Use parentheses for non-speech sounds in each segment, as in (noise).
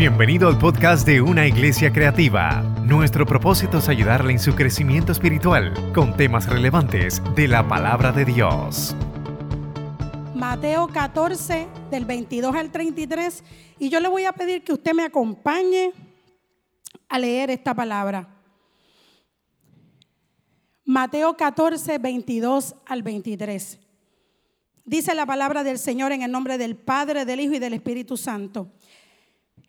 Bienvenido al podcast de Una Iglesia Creativa. Nuestro propósito es ayudarle en su crecimiento espiritual con temas relevantes de la palabra de Dios. Mateo 14, del 22 al 33, y yo le voy a pedir que usted me acompañe a leer esta palabra. Mateo 14, 22 al 23. Dice la palabra del Señor en el nombre del Padre, del Hijo y del Espíritu Santo.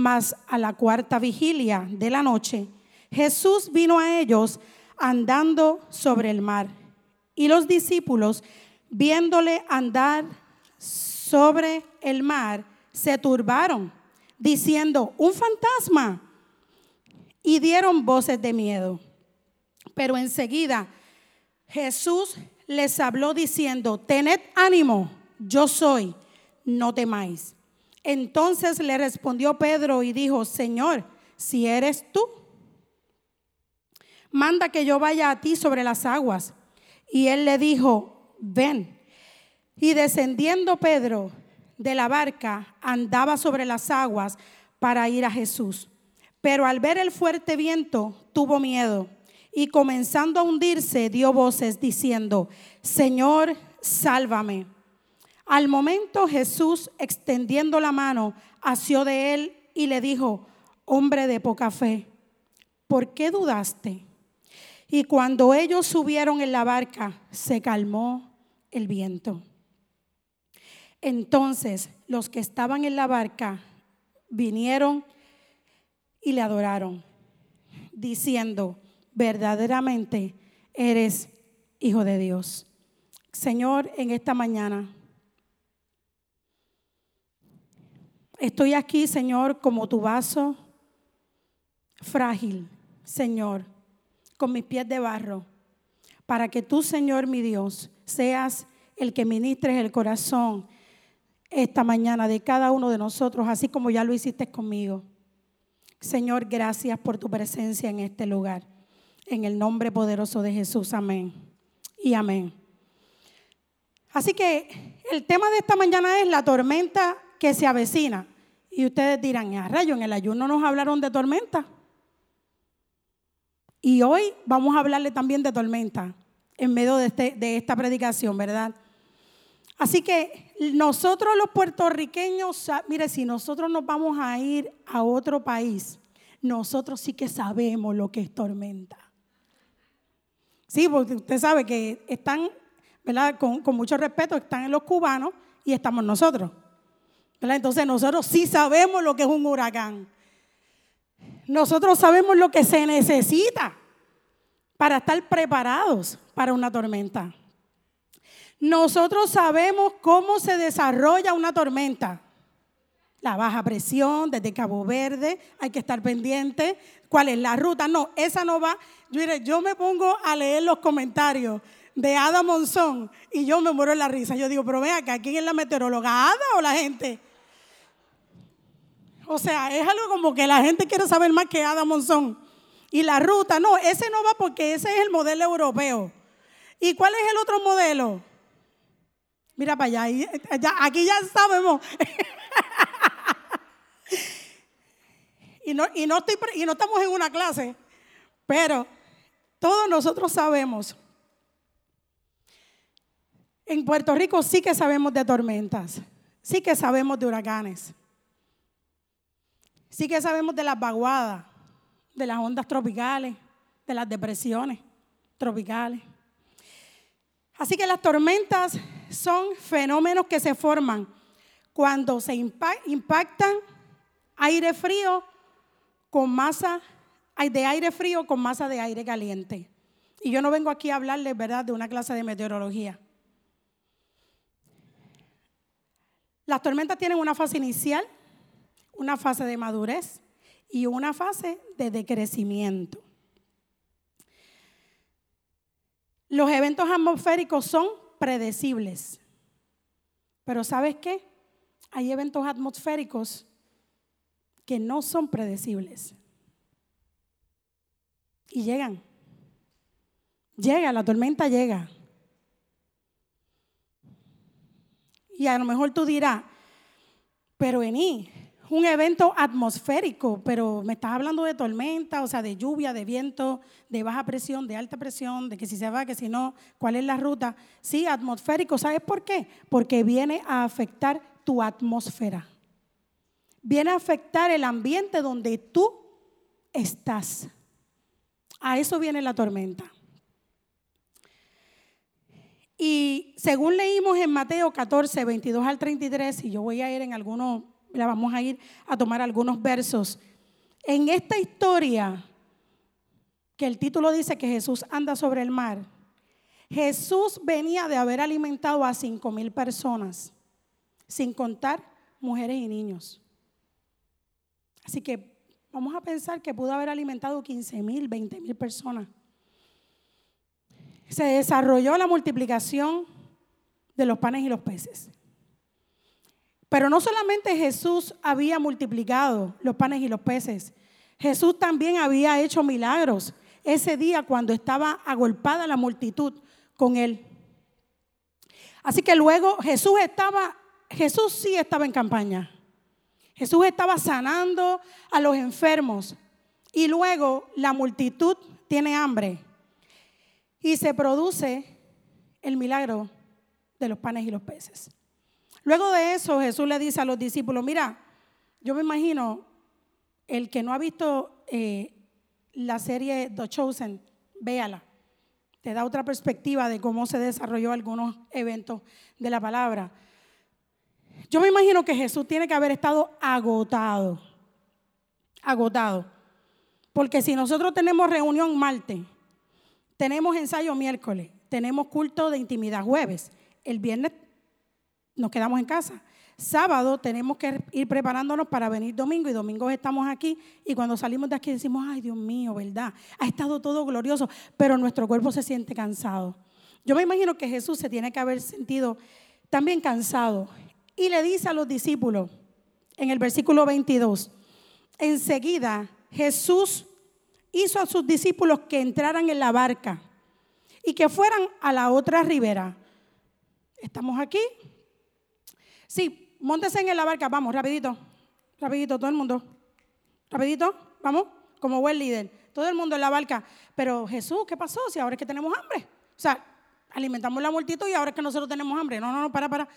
Mas a la cuarta vigilia de la noche, Jesús vino a ellos andando sobre el mar. Y los discípulos, viéndole andar sobre el mar, se turbaron, diciendo, un fantasma. Y dieron voces de miedo. Pero enseguida Jesús les habló diciendo, tened ánimo, yo soy, no temáis. Entonces le respondió Pedro y dijo, Señor, si eres tú, manda que yo vaya a ti sobre las aguas. Y él le dijo, ven. Y descendiendo Pedro de la barca, andaba sobre las aguas para ir a Jesús. Pero al ver el fuerte viento, tuvo miedo y comenzando a hundirse, dio voces diciendo, Señor, sálvame. Al momento Jesús, extendiendo la mano, asió de él y le dijo, hombre de poca fe, ¿por qué dudaste? Y cuando ellos subieron en la barca, se calmó el viento. Entonces los que estaban en la barca vinieron y le adoraron, diciendo, verdaderamente eres hijo de Dios. Señor, en esta mañana Estoy aquí, Señor, como tu vaso frágil, Señor, con mis pies de barro, para que tú, Señor, mi Dios, seas el que ministres el corazón esta mañana de cada uno de nosotros, así como ya lo hiciste conmigo. Señor, gracias por tu presencia en este lugar. En el nombre poderoso de Jesús, amén. Y amén. Así que el tema de esta mañana es la tormenta que se avecina. Y ustedes dirán, a rayo, en el ayuno nos hablaron de tormenta. Y hoy vamos a hablarle también de tormenta en medio de, este, de esta predicación, ¿verdad? Así que nosotros los puertorriqueños, mire, si nosotros nos vamos a ir a otro país, nosotros sí que sabemos lo que es tormenta. Sí, porque usted sabe que están, ¿verdad? Con, con mucho respeto, están los cubanos y estamos nosotros. Entonces nosotros sí sabemos lo que es un huracán. Nosotros sabemos lo que se necesita para estar preparados para una tormenta. Nosotros sabemos cómo se desarrolla una tormenta. La baja presión desde Cabo Verde, hay que estar pendiente. ¿Cuál es la ruta? No, esa no va. Yo, yo me pongo a leer los comentarios de Ada Monzón y yo me muero en la risa. Yo digo, pero vea acá, ¿quién es la meteoróloga? ¿Ada o la gente? O sea, es algo como que la gente quiere saber más que Ada Monzón. Y la ruta, no, ese no va porque ese es el modelo europeo. ¿Y cuál es el otro modelo? Mira para allá, aquí ya sabemos. (laughs) y, no, y, no estoy, y no estamos en una clase, pero todos nosotros sabemos. En Puerto Rico sí que sabemos de tormentas, sí que sabemos de huracanes. Sí que sabemos de las vaguadas, de las ondas tropicales, de las depresiones tropicales. Así que las tormentas son fenómenos que se forman cuando se impactan aire frío con masa de aire frío con masa de aire caliente. Y yo no vengo aquí a hablarles, ¿verdad?, de una clase de meteorología. Las tormentas tienen una fase inicial una fase de madurez y una fase de decrecimiento. Los eventos atmosféricos son predecibles. Pero ¿sabes qué? Hay eventos atmosféricos que no son predecibles. Y llegan. Llega, la tormenta llega. Y a lo mejor tú dirás, pero vení, un evento atmosférico, pero me estás hablando de tormenta, o sea, de lluvia, de viento, de baja presión, de alta presión, de que si se va, que si no, cuál es la ruta. Sí, atmosférico, ¿sabes por qué? Porque viene a afectar tu atmósfera. Viene a afectar el ambiente donde tú estás. A eso viene la tormenta. Y según leímos en Mateo 14, 22 al 33, y yo voy a ir en algunos vamos a ir a tomar algunos versos. En esta historia, que el título dice que Jesús anda sobre el mar, Jesús venía de haber alimentado a cinco mil personas, sin contar mujeres y niños. Así que vamos a pensar que pudo haber alimentado 15 mil, 20 mil personas. Se desarrolló la multiplicación de los panes y los peces. Pero no solamente Jesús había multiplicado los panes y los peces, Jesús también había hecho milagros ese día cuando estaba agolpada la multitud con él. Así que luego Jesús estaba, Jesús sí estaba en campaña. Jesús estaba sanando a los enfermos y luego la multitud tiene hambre y se produce el milagro de los panes y los peces. Luego de eso, Jesús le dice a los discípulos, mira, yo me imagino, el que no ha visto eh, la serie The Chosen, véala. Te da otra perspectiva de cómo se desarrolló algunos eventos de la palabra. Yo me imagino que Jesús tiene que haber estado agotado, agotado. Porque si nosotros tenemos reunión martes, tenemos ensayo miércoles, tenemos culto de intimidad jueves, el viernes nos quedamos en casa. Sábado tenemos que ir preparándonos para venir domingo y domingo estamos aquí y cuando salimos de aquí decimos, ay Dios mío, ¿verdad? Ha estado todo glorioso, pero nuestro cuerpo se siente cansado. Yo me imagino que Jesús se tiene que haber sentido también cansado y le dice a los discípulos en el versículo 22, enseguida Jesús hizo a sus discípulos que entraran en la barca y que fueran a la otra ribera. Estamos aquí, Sí, montese en la barca, vamos, rapidito, rapidito, todo el mundo. Rapidito, vamos, como buen líder. Todo el mundo en la barca. Pero Jesús, ¿qué pasó? Si ahora es que tenemos hambre. O sea, alimentamos la multitud y ahora es que nosotros tenemos hambre. No, no, no, para, para.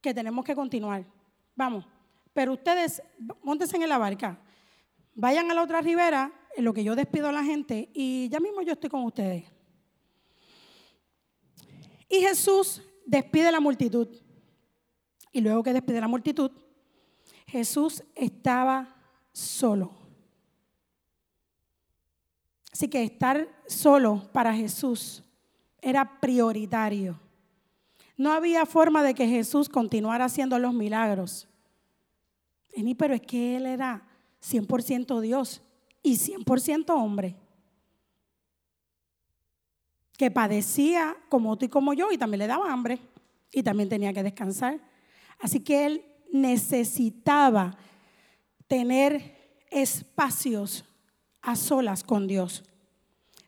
Que tenemos que continuar. Vamos. Pero ustedes, montense en la barca. Vayan a la otra ribera, en lo que yo despido a la gente, y ya mismo yo estoy con ustedes. Y Jesús despide la multitud. Y luego que despide la multitud, Jesús estaba solo. Así que estar solo para Jesús era prioritario. No había forma de que Jesús continuara haciendo los milagros. Pero es que Él era 100% Dios y 100% hombre. Que padecía como tú y como yo y también le daba hambre y también tenía que descansar. Así que él necesitaba tener espacios a solas con Dios.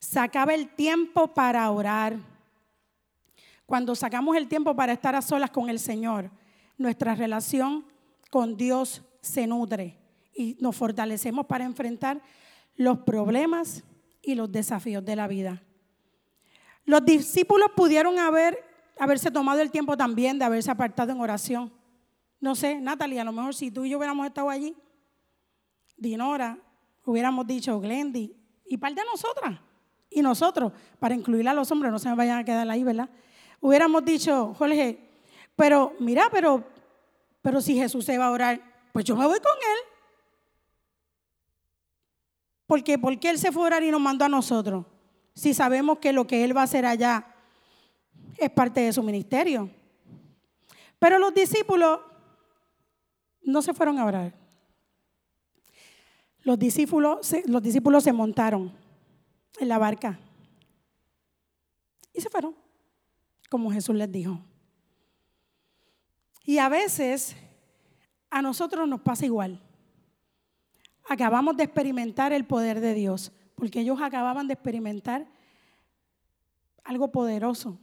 Sacaba el tiempo para orar. Cuando sacamos el tiempo para estar a solas con el Señor, nuestra relación con Dios se nutre y nos fortalecemos para enfrentar los problemas y los desafíos de la vida. Los discípulos pudieron haber, haberse tomado el tiempo también de haberse apartado en oración no sé, Natalia, a lo mejor si tú y yo hubiéramos estado allí, Dinora, hubiéramos dicho Glendy, y parte de nosotras, y nosotros, para incluir a los hombres, no se me vayan a quedar ahí, ¿verdad? Hubiéramos dicho, Jorge, pero mira, pero, pero si Jesús se va a orar, pues yo me voy con él. Porque, ¿Por qué Él se fue a orar y nos mandó a nosotros? Si sabemos que lo que Él va a hacer allá es parte de su ministerio. Pero los discípulos no se fueron a orar. los discípulos, los discípulos se montaron en la barca y se fueron, como Jesús les dijo. Y a veces a nosotros nos pasa igual. Acabamos de experimentar el poder de Dios, porque ellos acababan de experimentar algo poderoso.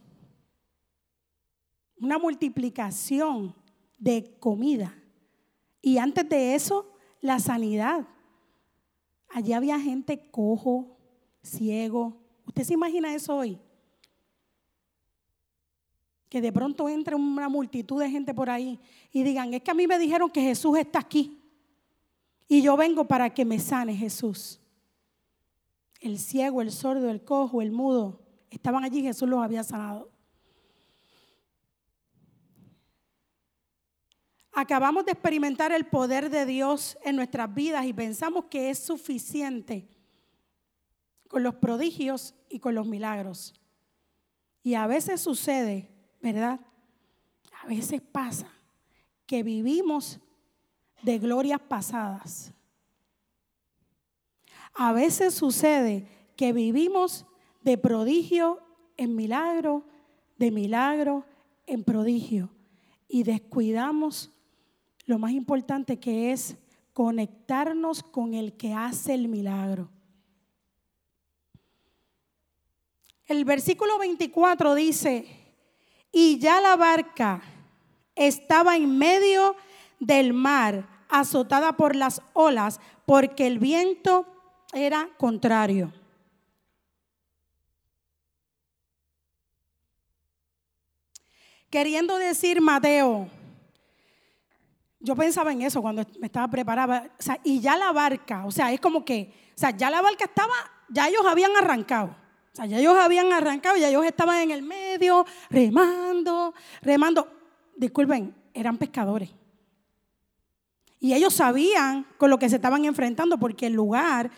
Una multiplicación de comida. Y antes de eso, la sanidad. Allí había gente cojo, ciego. ¿Usted se imagina eso hoy? Que de pronto entre una multitud de gente por ahí y digan, es que a mí me dijeron que Jesús está aquí. Y yo vengo para que me sane Jesús. El ciego, el sordo, el cojo, el mudo, estaban allí, Jesús los había sanado. Acabamos de experimentar el poder de Dios en nuestras vidas y pensamos que es suficiente con los prodigios y con los milagros. Y a veces sucede, ¿verdad? A veces pasa que vivimos de glorias pasadas. A veces sucede que vivimos de prodigio en milagro, de milagro en prodigio, y descuidamos lo más importante que es conectarnos con el que hace el milagro. El versículo 24 dice, y ya la barca estaba en medio del mar, azotada por las olas, porque el viento era contrario. Queriendo decir Mateo, yo pensaba en eso cuando me estaba preparada, o sea, y ya la barca, o sea, es como que, o sea, ya la barca estaba, ya ellos habían arrancado. O sea, ya ellos habían arrancado, ya ellos estaban en el medio, remando, remando. Disculpen, eran pescadores. Y ellos sabían con lo que se estaban enfrentando, porque el lugar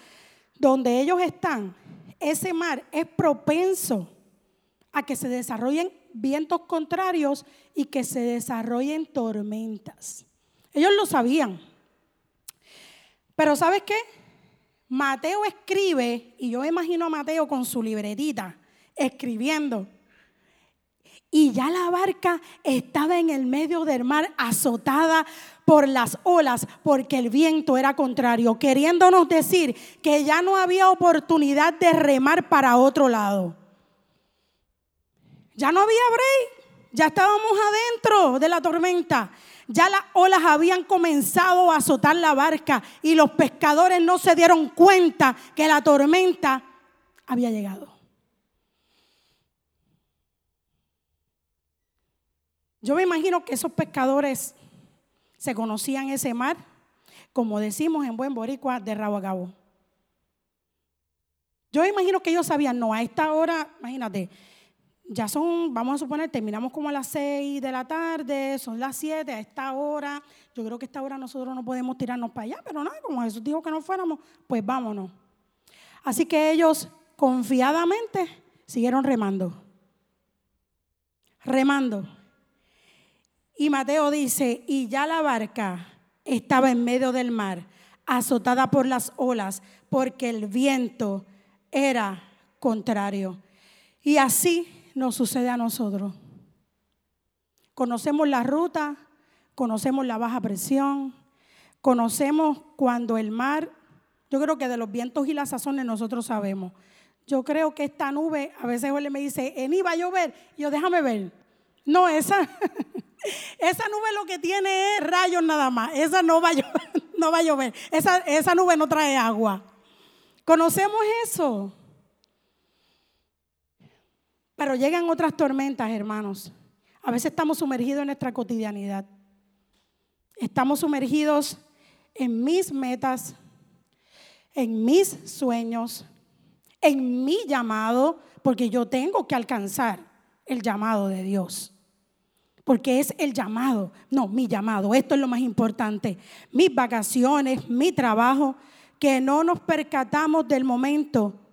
donde ellos están, ese mar es propenso a que se desarrollen vientos contrarios y que se desarrollen tormentas. Ellos lo sabían. Pero ¿sabes qué? Mateo escribe, y yo imagino a Mateo con su libretita, escribiendo. Y ya la barca estaba en el medio del mar azotada por las olas porque el viento era contrario, queriéndonos decir que ya no había oportunidad de remar para otro lado. Ya no había break, ya estábamos adentro de la tormenta. Ya las olas habían comenzado a azotar la barca y los pescadores no se dieron cuenta que la tormenta había llegado. Yo me imagino que esos pescadores se conocían ese mar, como decimos en buen boricua, de rabo a cabo. Yo me imagino que ellos sabían, no, a esta hora, imagínate, ya son, vamos a suponer, terminamos como a las 6 de la tarde, son las 7, a esta hora, yo creo que a esta hora nosotros no podemos tirarnos para allá, pero nada, como Jesús dijo que no fuéramos, pues vámonos. Así que ellos confiadamente siguieron remando, remando. Y Mateo dice, y ya la barca estaba en medio del mar, azotada por las olas, porque el viento era contrario. Y así nos sucede a nosotros. Conocemos la ruta, conocemos la baja presión, conocemos cuando el mar, yo creo que de los vientos y las sazones nosotros sabemos. Yo creo que esta nube, a veces él me dice, en va a llover, yo déjame ver. No, esa, (laughs) esa nube lo que tiene es rayos nada más. Esa no va a llover. (laughs) No va a llover. Esa, esa nube no trae agua. Conocemos eso. Pero llegan otras tormentas, hermanos. A veces estamos sumergidos en nuestra cotidianidad. Estamos sumergidos en mis metas, en mis sueños, en mi llamado, porque yo tengo que alcanzar el llamado de Dios porque es el llamado, no, mi llamado, esto es lo más importante, mis vacaciones, mi trabajo, que no nos percatamos del momento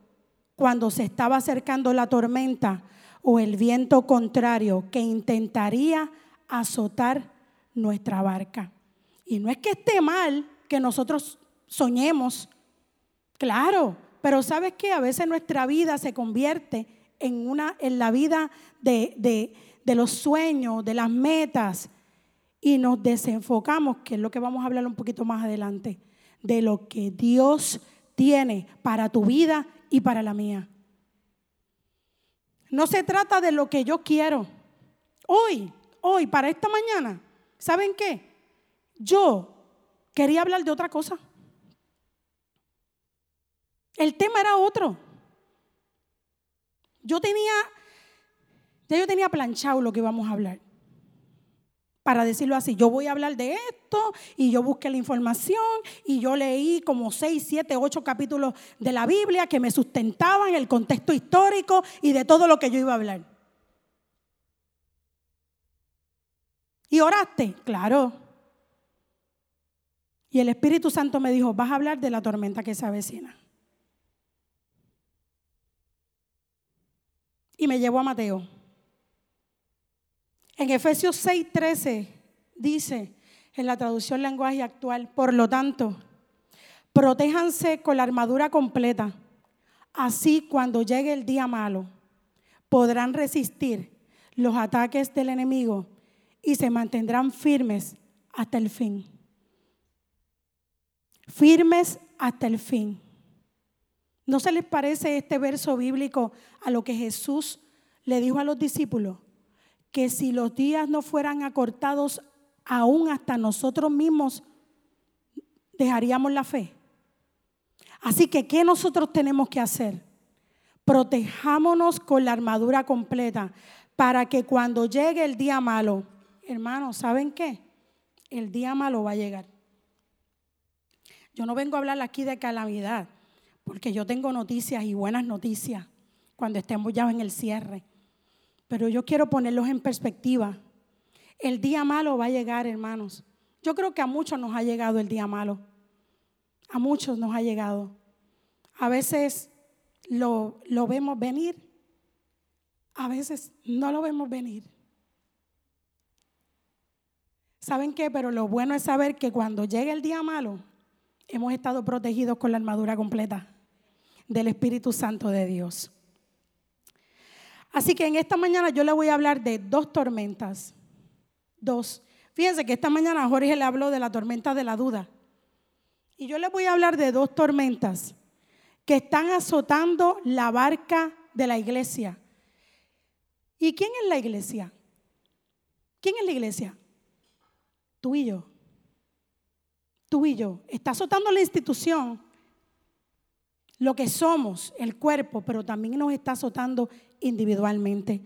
cuando se estaba acercando la tormenta o el viento contrario que intentaría azotar nuestra barca. Y no es que esté mal que nosotros soñemos Claro, pero ¿sabes qué? A veces nuestra vida se convierte en, una, en la vida de, de, de los sueños, de las metas, y nos desenfocamos, que es lo que vamos a hablar un poquito más adelante, de lo que Dios tiene para tu vida y para la mía. No se trata de lo que yo quiero. Hoy, hoy, para esta mañana, ¿saben qué? Yo quería hablar de otra cosa. El tema era otro. Yo tenía, ya yo tenía planchado lo que íbamos a hablar. Para decirlo así, yo voy a hablar de esto y yo busqué la información y yo leí como seis, siete, ocho capítulos de la Biblia que me sustentaban el contexto histórico y de todo lo que yo iba a hablar. ¿Y oraste? Claro. Y el Espíritu Santo me dijo, vas a hablar de la tormenta que se avecina. y me llevó a Mateo. En Efesios 6:13 dice, en la traducción lenguaje actual, por lo tanto, protéjanse con la armadura completa. Así cuando llegue el día malo, podrán resistir los ataques del enemigo y se mantendrán firmes hasta el fin. Firmes hasta el fin. ¿No se les parece este verso bíblico a lo que Jesús le dijo a los discípulos? Que si los días no fueran acortados aún hasta nosotros mismos, dejaríamos la fe. Así que, ¿qué nosotros tenemos que hacer? Protejámonos con la armadura completa para que cuando llegue el día malo, hermanos, ¿saben qué? El día malo va a llegar. Yo no vengo a hablar aquí de calamidad porque yo tengo noticias y buenas noticias cuando estemos ya en el cierre. Pero yo quiero ponerlos en perspectiva. El día malo va a llegar, hermanos. Yo creo que a muchos nos ha llegado el día malo. A muchos nos ha llegado. A veces lo, lo vemos venir, a veces no lo vemos venir. ¿Saben qué? Pero lo bueno es saber que cuando llegue el día malo, hemos estado protegidos con la armadura completa del Espíritu Santo de Dios. Así que en esta mañana yo le voy a hablar de dos tormentas. Dos. Fíjense que esta mañana Jorge le habló de la tormenta de la duda. Y yo le voy a hablar de dos tormentas que están azotando la barca de la iglesia. ¿Y quién es la iglesia? ¿Quién es la iglesia? Tú y yo tú y yo. Está azotando la institución, lo que somos, el cuerpo, pero también nos está azotando individualmente.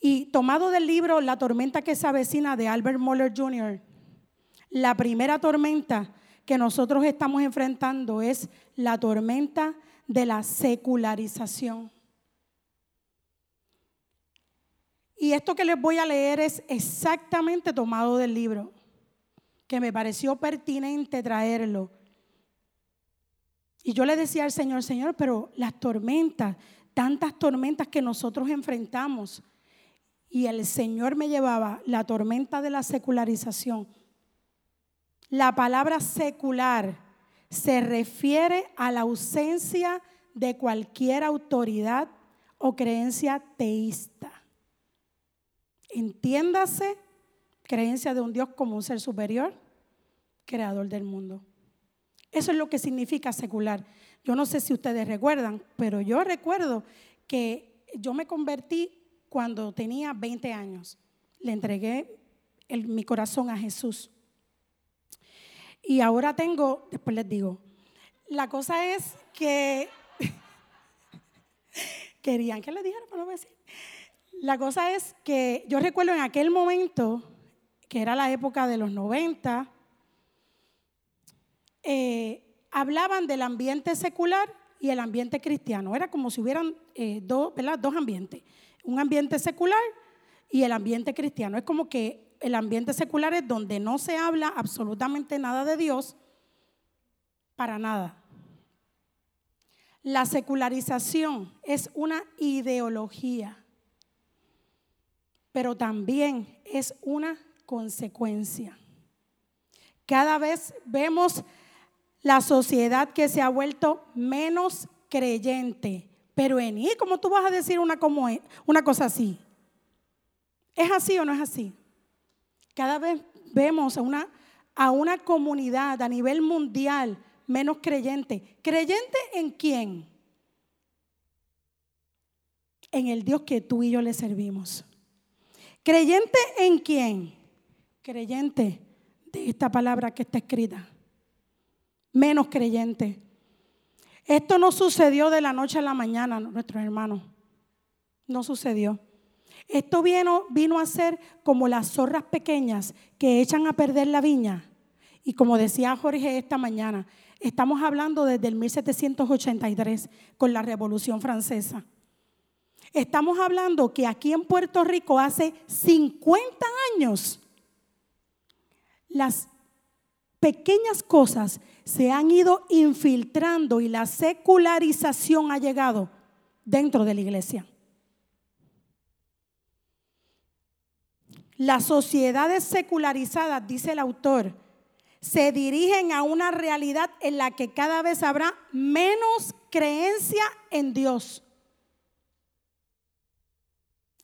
Y tomado del libro La tormenta que se avecina de Albert Moller Jr., la primera tormenta que nosotros estamos enfrentando es la tormenta de la secularización. Y esto que les voy a leer es exactamente tomado del libro que me pareció pertinente traerlo. Y yo le decía al Señor, Señor, pero las tormentas, tantas tormentas que nosotros enfrentamos, y el Señor me llevaba la tormenta de la secularización. La palabra secular se refiere a la ausencia de cualquier autoridad o creencia teísta. Entiéndase, creencia de un Dios como un ser superior, creador del mundo. Eso es lo que significa secular. Yo no sé si ustedes recuerdan, pero yo recuerdo que yo me convertí cuando tenía 20 años. Le entregué mi corazón a Jesús. Y ahora tengo, después les digo, la cosa es que (laughs) querían que le dijera, pero no decir. La cosa es que yo recuerdo en aquel momento, que era la época de los 90, eh, hablaban del ambiente secular y el ambiente cristiano. Era como si hubieran eh, dos, dos ambientes, un ambiente secular y el ambiente cristiano. Es como que el ambiente secular es donde no se habla absolutamente nada de Dios, para nada. La secularización es una ideología, pero también es una consecuencia. Cada vez vemos La sociedad que se ha vuelto menos creyente. Pero en ¿y cómo tú vas a decir una, como, una cosa así? ¿Es así o no es así? Cada vez vemos a una, a una comunidad a nivel mundial menos creyente. ¿Creyente en quién? En el Dios que tú y yo le servimos. ¿Creyente en quién? Creyente de esta palabra que está escrita. Menos creyente. Esto no sucedió de la noche a la mañana, nuestros hermanos. No sucedió. Esto vino, vino a ser como las zorras pequeñas que echan a perder la viña. Y como decía Jorge esta mañana, estamos hablando desde el 1783 con la Revolución Francesa. Estamos hablando que aquí en Puerto Rico hace 50 años las pequeñas cosas se han ido infiltrando y la secularización ha llegado dentro de la iglesia. Las sociedades secularizadas, dice el autor, se dirigen a una realidad en la que cada vez habrá menos creencia en Dios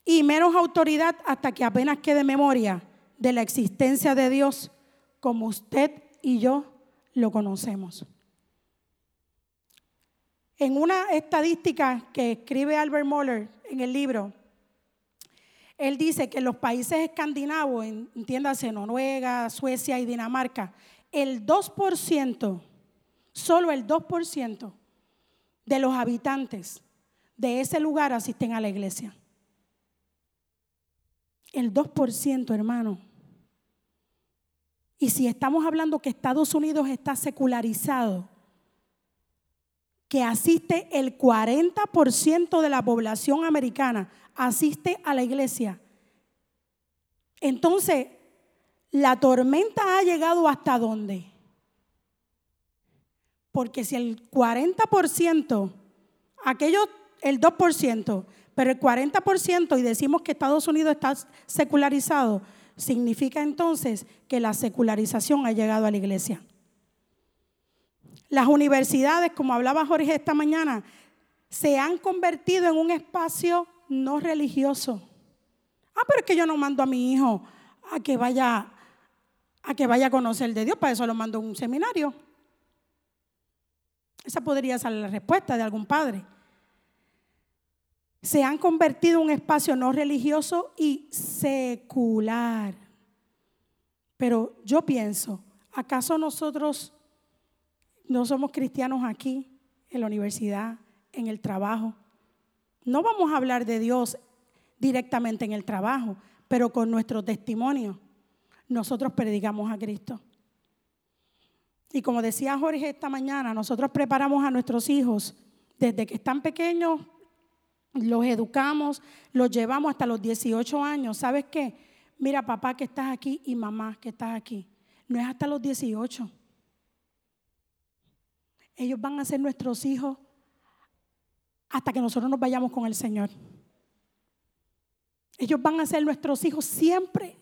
y menos autoridad hasta que apenas quede memoria de la existencia de Dios como usted y yo lo conocemos. En una estadística que escribe Albert Moller en el libro, él dice que en los países escandinavos, entiéndase Noruega, Suecia y Dinamarca, el 2%, solo el 2% de los habitantes de ese lugar asisten a la iglesia. El 2%, hermano. Y si estamos hablando que Estados Unidos está secularizado, que asiste el 40% de la población americana, asiste a la iglesia. Entonces, la tormenta ha llegado hasta dónde? Porque si el 40%, aquello, el 2%, pero el 40% y decimos que Estados Unidos está secularizado, significa entonces que la secularización ha llegado a la iglesia. Las universidades, como hablaba Jorge esta mañana, se han convertido en un espacio no religioso. Ah, pero es que yo no mando a mi hijo a que vaya a que vaya a conocer de Dios, para eso lo mando a un seminario. Esa podría ser la respuesta de algún padre. Se han convertido en un espacio no religioso y secular. Pero yo pienso, ¿acaso nosotros no somos cristianos aquí, en la universidad, en el trabajo? No vamos a hablar de Dios directamente en el trabajo, pero con nuestro testimonio nosotros predicamos a Cristo. Y como decía Jorge esta mañana, nosotros preparamos a nuestros hijos desde que están pequeños, los educamos, los llevamos hasta los 18 años. ¿Sabes qué? Mira, papá que estás aquí y mamá que estás aquí. No es hasta los 18. Ellos van a ser nuestros hijos hasta que nosotros nos vayamos con el Señor. Ellos van a ser nuestros hijos siempre.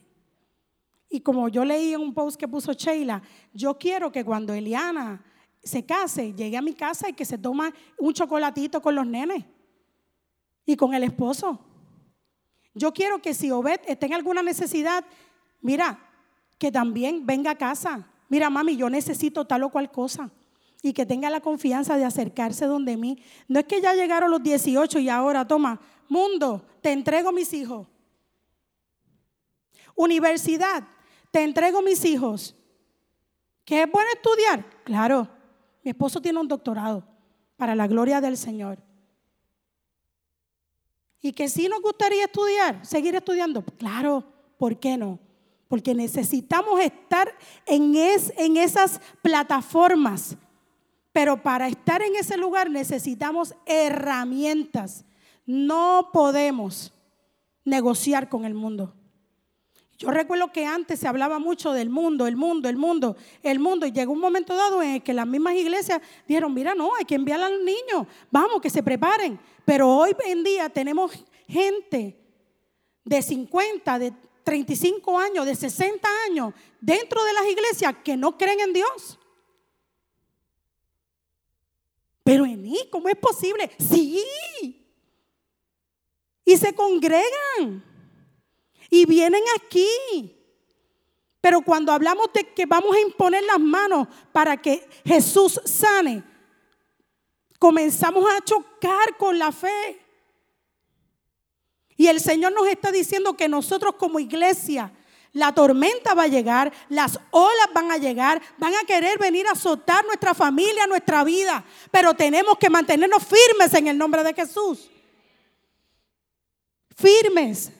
Y como yo leí en un post que puso Sheila, yo quiero que cuando Eliana se case, llegue a mi casa y que se toma un chocolatito con los nenes y con el esposo. Yo quiero que si Obed está en alguna necesidad, mira, que también venga a casa. Mira, mami, yo necesito tal o cual cosa. Y que tenga la confianza de acercarse donde mí. No es que ya llegaron los 18 y ahora, toma, mundo, te entrego mis hijos. Universidad, te entrego mis hijos. ¿Que es bueno estudiar? Claro, mi esposo tiene un doctorado para la gloria del Señor. Y que sí nos gustaría estudiar, seguir estudiando. Claro, ¿por qué no? Porque necesitamos estar en, en esas plataformas. Pero para estar en ese lugar necesitamos herramientas. No podemos negociar con el mundo. Yo recuerdo que antes se hablaba mucho del mundo, el mundo, el mundo, el mundo. Y llegó un momento dado en que las mismas iglesias dijeron, mira, no, hay que enviar a los niños, vamos, que se preparen. Pero hoy en día tenemos gente de 50, de 35 años, de 60 años dentro de las iglesias que no creen en Dios. venir, ¿cómo es posible? Sí. Y se congregan. Y vienen aquí. Pero cuando hablamos de que vamos a imponer las manos para que Jesús sane, comenzamos a chocar con la fe. Y el Señor nos está diciendo que nosotros como iglesia, la tormenta va a llegar, las olas van a llegar, van a querer venir a azotar nuestra familia, nuestra vida, pero tenemos que mantenernos firmes en el nombre de Jesús. Firmes.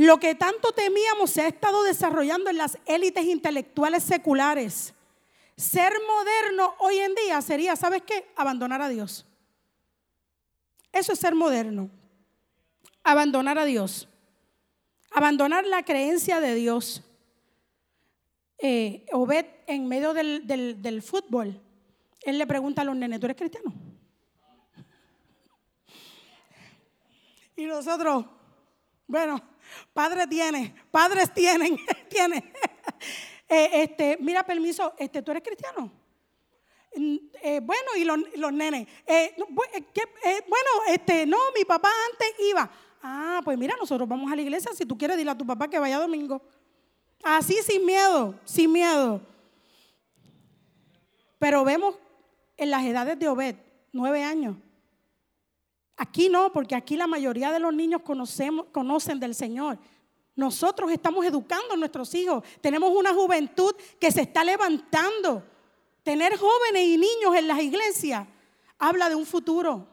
Lo que tanto temíamos se ha estado desarrollando en las élites intelectuales seculares. Ser moderno hoy en día sería, ¿sabes qué? Abandonar a Dios. Eso es ser moderno. Abandonar a Dios. Abandonar la creencia de Dios. Eh, Obed, en medio del, del fútbol, él le pregunta a los nenes, ¿tú eres cristiano? (laughs) Y nosotros, bueno, padre tiene, padres tienen, tienen. (laughs) (laughs) Eh, este, mira, permiso, este, ¿tú eres cristiano? Mm, eh, bueno, y los, los nenes. Eh, bueno, este, no, mi papá antes iba. Ah, pues mira, nosotros vamos a la iglesia. Si tú quieres, dile a tu papá que vaya domingo. Así sin miedo, sin miedo. Pero vemos en las edades de Obed, nueve años. Aquí no, porque aquí la mayoría de los niños conocemos, conocen del Señor. Nosotros estamos educando a nuestros hijos. Tenemos una juventud que se está levantando. Tener jóvenes y niños en las iglesias habla de un futuro.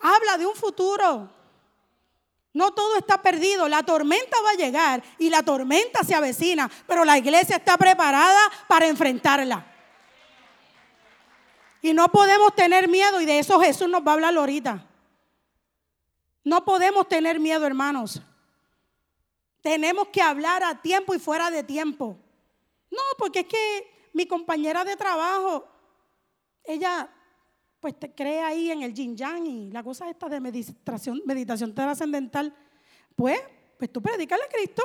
Habla de un futuro. No todo está perdido. La tormenta va a llegar y la tormenta se avecina, pero la iglesia está preparada para enfrentarla. Y no podemos tener miedo y de eso Jesús nos va a hablar ahorita. No podemos tener miedo, hermanos. Tenemos que hablar a tiempo y fuera de tiempo. No, porque es que mi compañera de trabajo, ella pues te cree ahí en el yin yang y la cosa esta de meditación, meditación trascendental, pues, pues tú predícale a Cristo.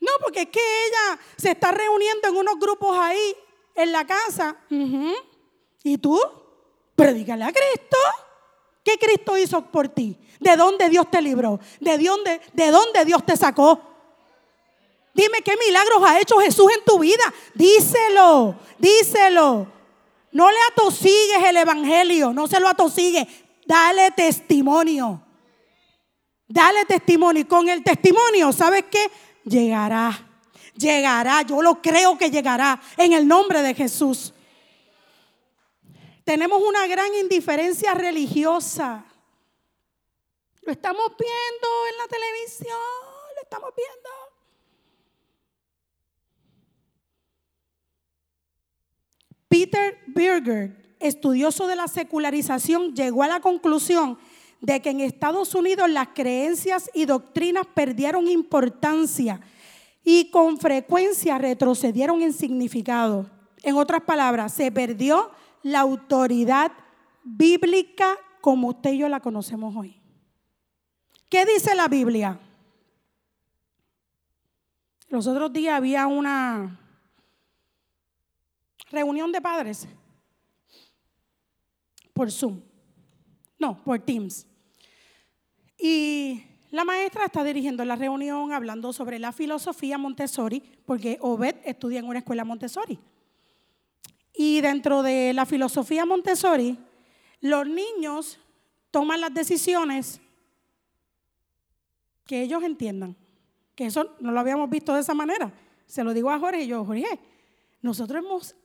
No, porque es que ella se está reuniendo en unos grupos ahí en la casa. ¿Y tú? Predícale a Cristo. ¿Qué Cristo hizo por ti? ¿De dónde Dios te libró? ¿De dónde, de dónde Dios te sacó? Dime qué milagros ha hecho Jesús en tu vida. Díselo, díselo. No le atosigues el evangelio, no se lo atosigues. Dale testimonio. Dale testimonio. Y con el testimonio, ¿sabes qué? Llegará. Llegará. Yo lo creo que llegará en el nombre de Jesús. Tenemos una gran indiferencia religiosa. Lo estamos viendo en la televisión, lo estamos viendo. Peter Berger, estudioso de la secularización, llegó a la conclusión de que en Estados Unidos las creencias y doctrinas perdieron importancia y con frecuencia retrocedieron en significado. En otras palabras, se perdió la autoridad bíblica como usted y yo la conocemos hoy. ¿Qué dice la Biblia? Los otros días había una reunión de padres por Zoom. No, por Teams. Y la maestra está dirigiendo la reunión hablando sobre la filosofía Montessori, porque Obed estudia en una escuela Montessori. Y dentro de la filosofía Montessori, los niños toman las decisiones que ellos entiendan. Que eso no lo habíamos visto de esa manera. Se lo digo a Jorge y yo, Jorge, nosotros hemos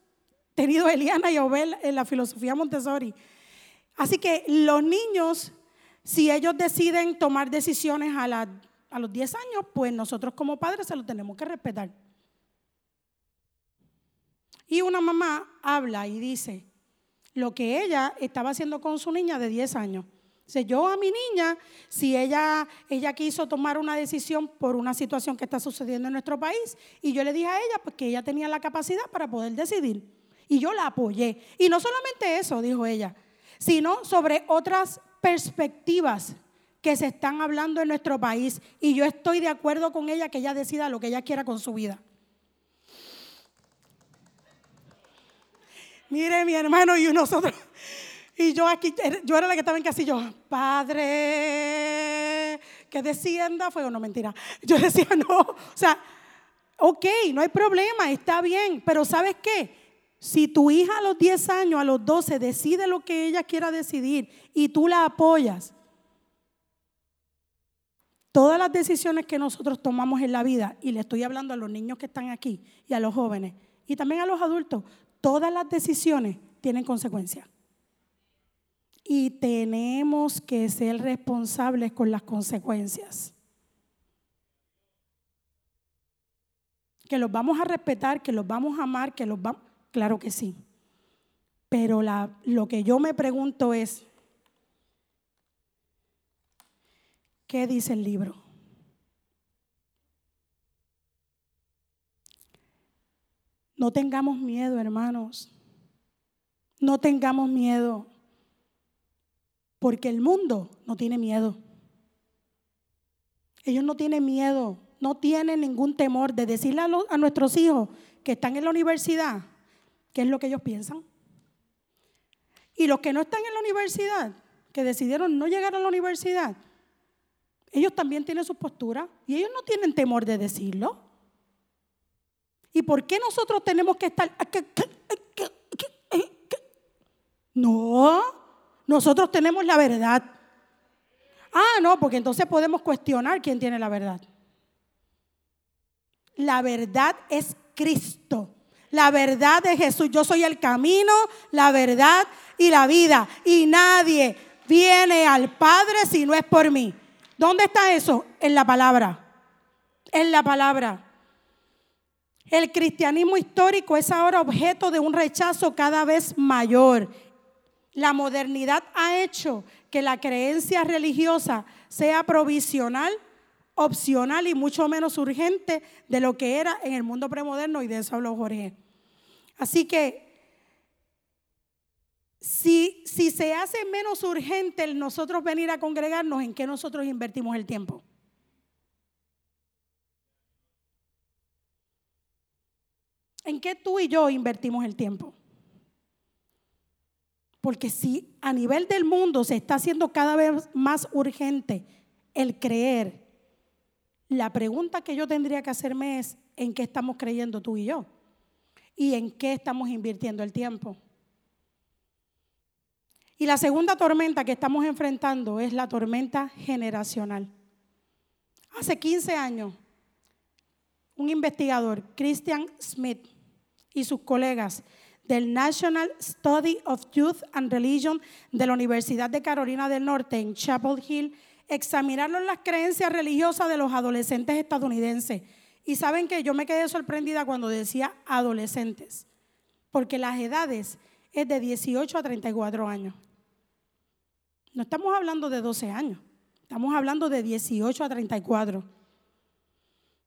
tenido a Eliana y a Obel en la filosofía Montessori. Así que los niños, si ellos deciden tomar decisiones a, los 10 años, pues nosotros como padres se lo tenemos que respetar. Y una mamá habla y dice lo que ella estaba haciendo con su niña de 10 años. Dice, yo a mi niña, si ella, ella quiso tomar una decisión por una situación que está sucediendo en nuestro país, y yo le dije a ella pues, que ella tenía la capacidad para poder decidir. Y yo la apoyé. Y no solamente eso, dijo ella, sino sobre otras perspectivas que se están hablando en nuestro país y yo estoy de acuerdo con ella que ella decida lo que ella quiera con su vida. Mire mi hermano y nosotros, y yo aquí, er, yo era la que estaba en casa y yo, padre, que descienda fuego, no mentira. Yo (laughs) decía, no, o sea, ok, no hay problema, está bien, pero ¿sabes qué? Si tu hija a los 10 años, a los 12, decide lo que ella quiera decidir y tú la apoyas, todas las decisiones que nosotros tomamos en la vida, y le estoy hablando a los niños que están aquí y a los jóvenes, y también a los adultos, todas las decisiones tienen consecuencias. Y tenemos que ser responsables con las consecuencias. Que los vamos a respetar, que los vamos a amar, que los vamos... Claro que sí. Pero lo que yo me pregunto es, ¿qué dice el libro? No tengamos miedo, hermanos. No tengamos miedo. Porque el mundo no tiene miedo. Ellos no tienen miedo, no tienen ningún temor de decirle a, nuestros hijos que están en la universidad qué es lo que ellos piensan. Y los que no están en la universidad, que decidieron no llegar a la universidad, ellos también tienen su postura y ellos no tienen temor de decirlo. ¿Y por qué nosotros tenemos que estar... No, nosotros tenemos la verdad. Ah, no, porque entonces podemos cuestionar quién tiene la verdad. La verdad es Cristo. La verdad de Jesús. Yo soy el camino, la verdad y la vida. Y nadie viene al Padre si no es por mí. ¿Dónde está eso? En la palabra. En la palabra. El cristianismo histórico es ahora objeto de un rechazo cada vez mayor. La modernidad ha hecho que la creencia religiosa sea provisional, opcional y mucho menos urgente de lo que era en el mundo premoderno y de eso habló Jorge. Así que si, si se hace menos urgente el nosotros venir a congregarnos, ¿en qué nosotros invertimos el tiempo? ¿En qué tú y yo invertimos el tiempo? Porque si a nivel del mundo se está haciendo cada vez más urgente el creer, la pregunta que yo tendría que hacerme es, ¿en qué estamos creyendo tú y yo? ¿Y en qué estamos invirtiendo el tiempo? Y la segunda tormenta que estamos enfrentando es la tormenta generacional. Hace 15 años, un investigador, Christian Smith, y sus colegas del National Study of Youth and Religion de la Universidad de Carolina del Norte en Chapel Hill examinaron las creencias religiosas de los adolescentes estadounidenses. Y saben que yo me quedé sorprendida cuando decía adolescentes, porque las edades es de 18 a 34 años. No estamos hablando de 12 años, estamos hablando de 18 a 34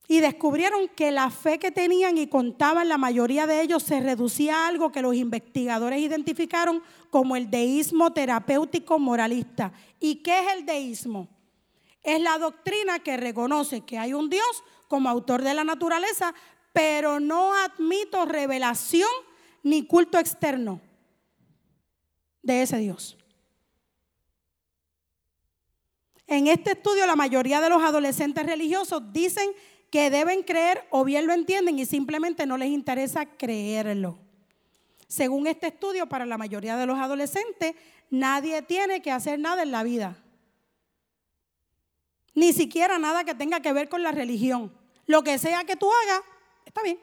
y descubrieron que la fe que tenían y contaban la mayoría de ellos se reducía a algo que los investigadores identificaron como el deísmo terapéutico moralista. ¿Y qué es el deísmo? Es la doctrina que reconoce que hay un Dios como autor de la naturaleza, pero no admito revelación ni culto externo de ese Dios. En este estudio la mayoría de los adolescentes religiosos dicen que deben creer o bien lo entienden y simplemente no les interesa creerlo. Según este estudio, para la mayoría de los adolescentes, nadie tiene que hacer nada en la vida. Ni siquiera nada que tenga que ver con la religión. Lo que sea que tú hagas, está bien.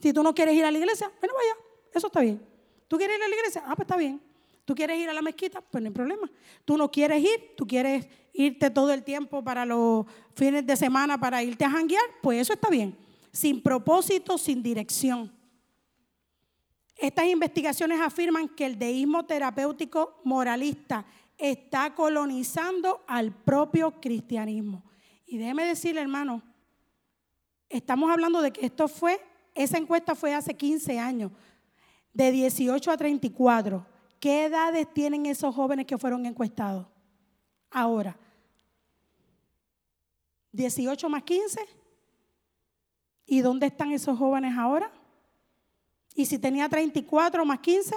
Si tú no quieres ir a la iglesia, bueno, vaya, eso está bien. ¿Tú quieres ir a la iglesia? Ah, pues está bien. ¿Tú quieres ir a la mezquita? Pues no hay problema. ¿Tú no quieres ir? ¿Tú quieres irte todo el tiempo para los fines de semana para irte a janguear? Pues eso está bien. Sin propósito, sin dirección. Estas investigaciones afirman que el deísmo terapéutico moralista está colonizando al propio cristianismo. Y déjeme decirle, hermano, estamos hablando de que esto fue, esa encuesta fue hace 15 años, de 18 a 34. ¿Qué edades tienen esos jóvenes que fueron encuestados? Ahora, 18 más 15. ¿Y dónde están esos jóvenes ahora? Y si tenía 34 más 15,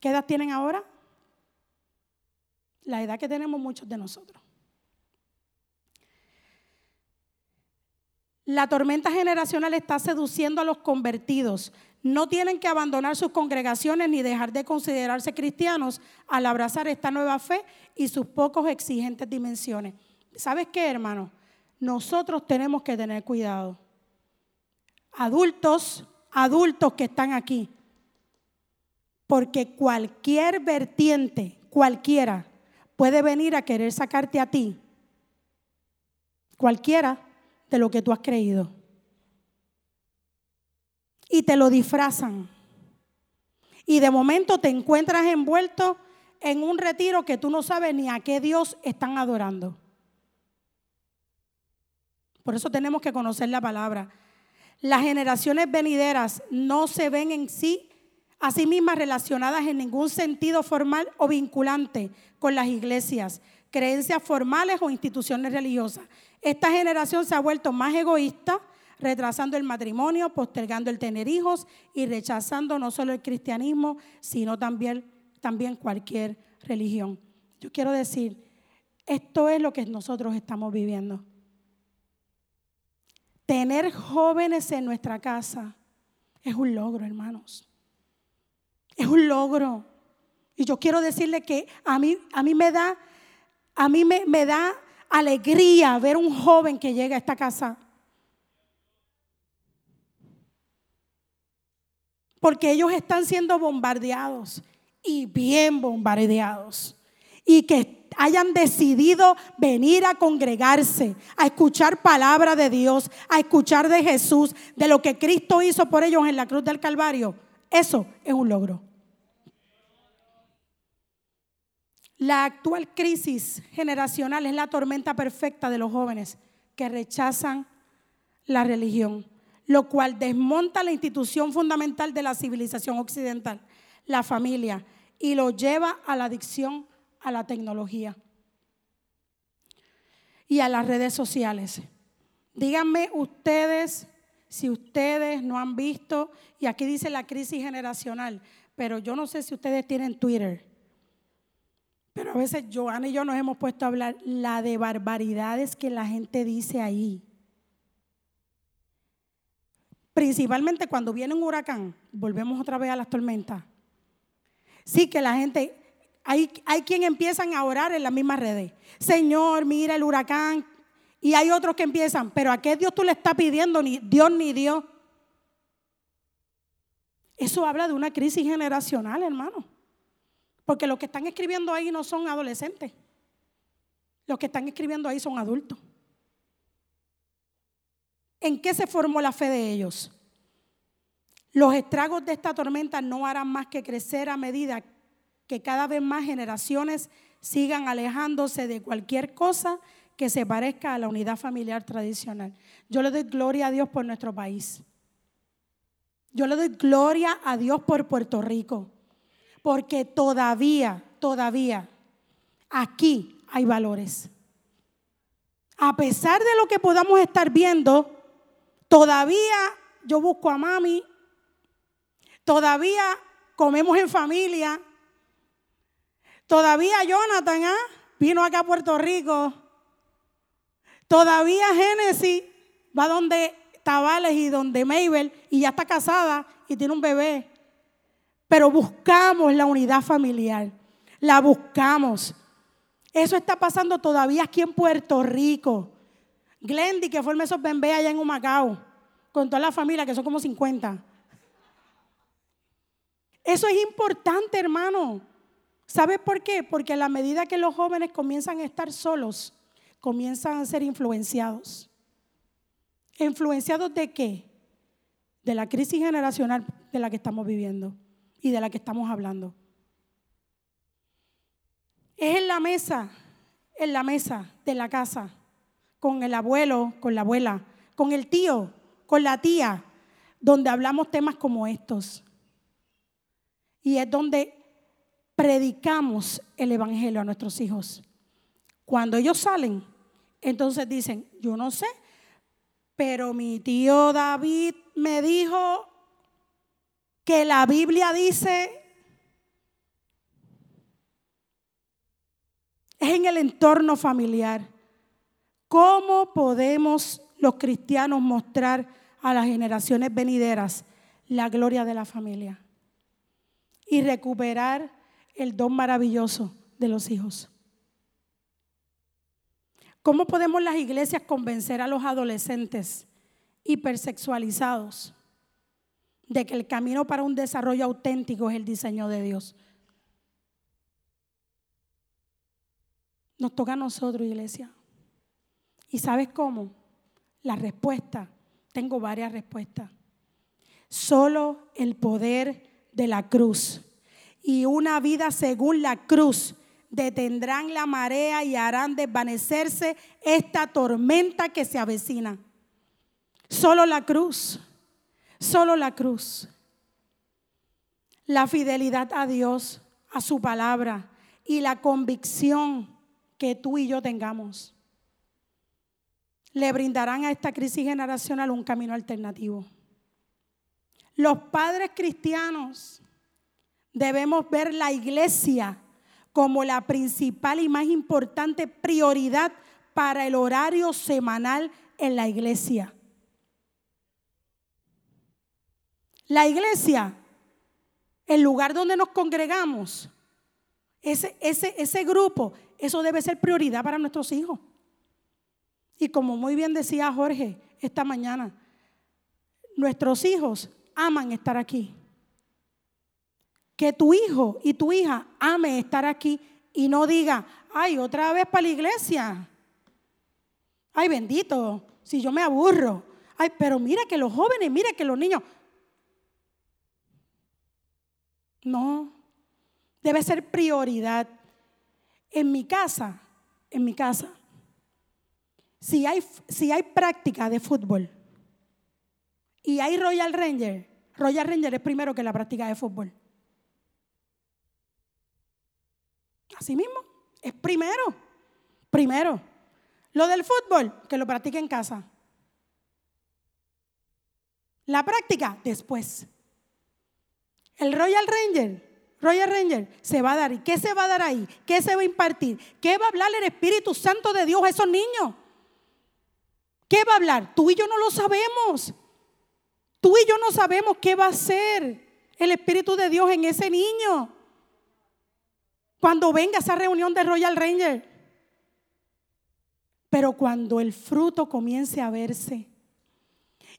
¿qué edad tienen ahora? La edad que tenemos muchos de nosotros. La tormenta generacional está seduciendo a los convertidos. No tienen que abandonar sus congregaciones ni dejar de considerarse cristianos al abrazar esta nueva fe y sus pocos exigentes dimensiones. ¿Sabes qué, hermano? Nosotros tenemos que tener cuidado. Adultos, adultos que están aquí. Porque cualquier vertiente, cualquiera, puede venir a querer sacarte a ti. Cualquiera de lo que tú has creído. Y te lo disfrazan. Y de momento te encuentras envuelto en un retiro que tú no sabes ni a qué Dios están adorando. Por eso tenemos que conocer la palabra. Las generaciones venideras no se ven en sí a sí mismas relacionadas en ningún sentido formal o vinculante con las iglesias, creencias formales o instituciones religiosas. Esta generación se ha vuelto más egoísta, retrasando el matrimonio, postergando el tener hijos y rechazando no solo el cristianismo, sino también, también cualquier religión. Yo quiero decir, esto es lo que nosotros estamos viviendo. Tener jóvenes en nuestra casa es un logro, hermanos. Es un logro. Y yo quiero decirle que a mí, a mí me da, a mí me, me da alegría ver un joven que llega a esta casa. Porque ellos están siendo bombardeados y bien bombardeados. Y que hayan decidido venir a congregarse, a escuchar palabra de Dios, a escuchar de Jesús, de lo que Cristo hizo por ellos en la cruz del Calvario. Eso es un logro. La actual crisis generacional es la tormenta perfecta de los jóvenes que rechazan la religión, lo cual desmonta la institución fundamental de la civilización occidental, la familia, y lo lleva a la adicción a la tecnología y a las redes sociales. Díganme ustedes si ustedes no han visto, y aquí dice la crisis generacional, pero yo no sé si ustedes tienen Twitter. Pero a veces Joana y yo nos hemos puesto a hablar la de barbaridades que la gente dice ahí. Principalmente cuando viene un huracán, volvemos otra vez a las tormentas. Sí que la gente, hay, hay quien empiezan a orar en las mismas redes. Señor, mira el huracán. Y hay otros que empiezan, pero ¿a qué Dios tú le estás pidiendo? Ni Dios ni Dios. Eso habla de una crisis generacional, hermano. Porque los que están escribiendo ahí no son adolescentes. Los que están escribiendo ahí son adultos. ¿En qué se formó la fe de ellos? Los estragos de esta tormenta no harán más que crecer a medida que cada vez más generaciones sigan alejándose de cualquier cosa que se parezca a la unidad familiar tradicional. Yo le doy gloria a Dios por nuestro país. Yo le doy gloria a Dios por Puerto Rico. Porque todavía, todavía, aquí hay valores. A pesar de lo que podamos estar viendo, todavía yo busco a mami, todavía comemos en familia, todavía Jonathan ¿ah? vino acá a Puerto Rico, todavía Génesis va donde Tabales y donde Mabel y ya está casada y tiene un bebé pero buscamos la unidad familiar, la buscamos. Eso está pasando todavía aquí en Puerto Rico. Glendy, que forma esos bebés allá en Humacao, con toda la familia, que son como 50. Eso es importante, hermano. ¿Sabes por qué? Porque a la medida que los jóvenes comienzan a estar solos, comienzan a ser influenciados. ¿Influenciados de qué? De la crisis generacional de la que estamos viviendo y de la que estamos hablando. Es en la mesa, en la mesa de la casa, con el abuelo, con la abuela, con el tío, con la tía, donde hablamos temas como estos. Y es donde predicamos el Evangelio a nuestros hijos. Cuando ellos salen, entonces dicen, yo no sé, pero mi tío David me dijo que la Biblia dice es en el entorno familiar. ¿Cómo podemos los cristianos mostrar a las generaciones venideras la gloria de la familia y recuperar el don maravilloso de los hijos? ¿Cómo podemos las iglesias convencer a los adolescentes hipersexualizados de que el camino para un desarrollo auténtico es el diseño de Dios? Nos toca a nosotros, iglesia. ¿Y sabes cómo? La respuesta, tengo varias respuestas. Solo el poder de la cruz y una vida según la cruz detendrán la marea y harán desvanecerse esta tormenta que se avecina. Solo la cruz, solo la cruz. La fidelidad a Dios, a su palabra y la convicción que tú y yo tengamos le brindarán a esta crisis generacional un camino alternativo. Los padres cristianos debemos ver la iglesia como la principal y más importante prioridad para el horario semanal en la iglesia. La iglesia, el lugar donde nos congregamos, ese, ese, ese grupo, eso debe ser prioridad para nuestros hijos. Y como muy bien decía Jorge esta mañana, nuestros hijos aman estar aquí que tu hijo y tu hija ame estar aquí y no diga, ay, otra vez para la iglesia. Ay, bendito, si yo me aburro. Ay, pero mira que los jóvenes, mira que los niños. No, debe ser prioridad. En mi casa, en mi casa, si hay, si hay práctica de fútbol y hay Royal Ranger, Royal Ranger es primero que la práctica de fútbol. Así mismo, es primero, primero. Lo del fútbol, que lo practique en casa. La práctica, después. El Royal Ranger, Royal Ranger, se va a dar. ¿Y qué se va a dar ahí? ¿Qué se va a impartir? ¿Qué va a hablar el Espíritu Santo de Dios a esos niños? ¿Qué va a hablar? Tú y yo no lo sabemos. Tú y yo no sabemos qué va a hacer el Espíritu de Dios en ese niño cuando venga esa reunión de Royal Ranger. Pero cuando el fruto comience a verse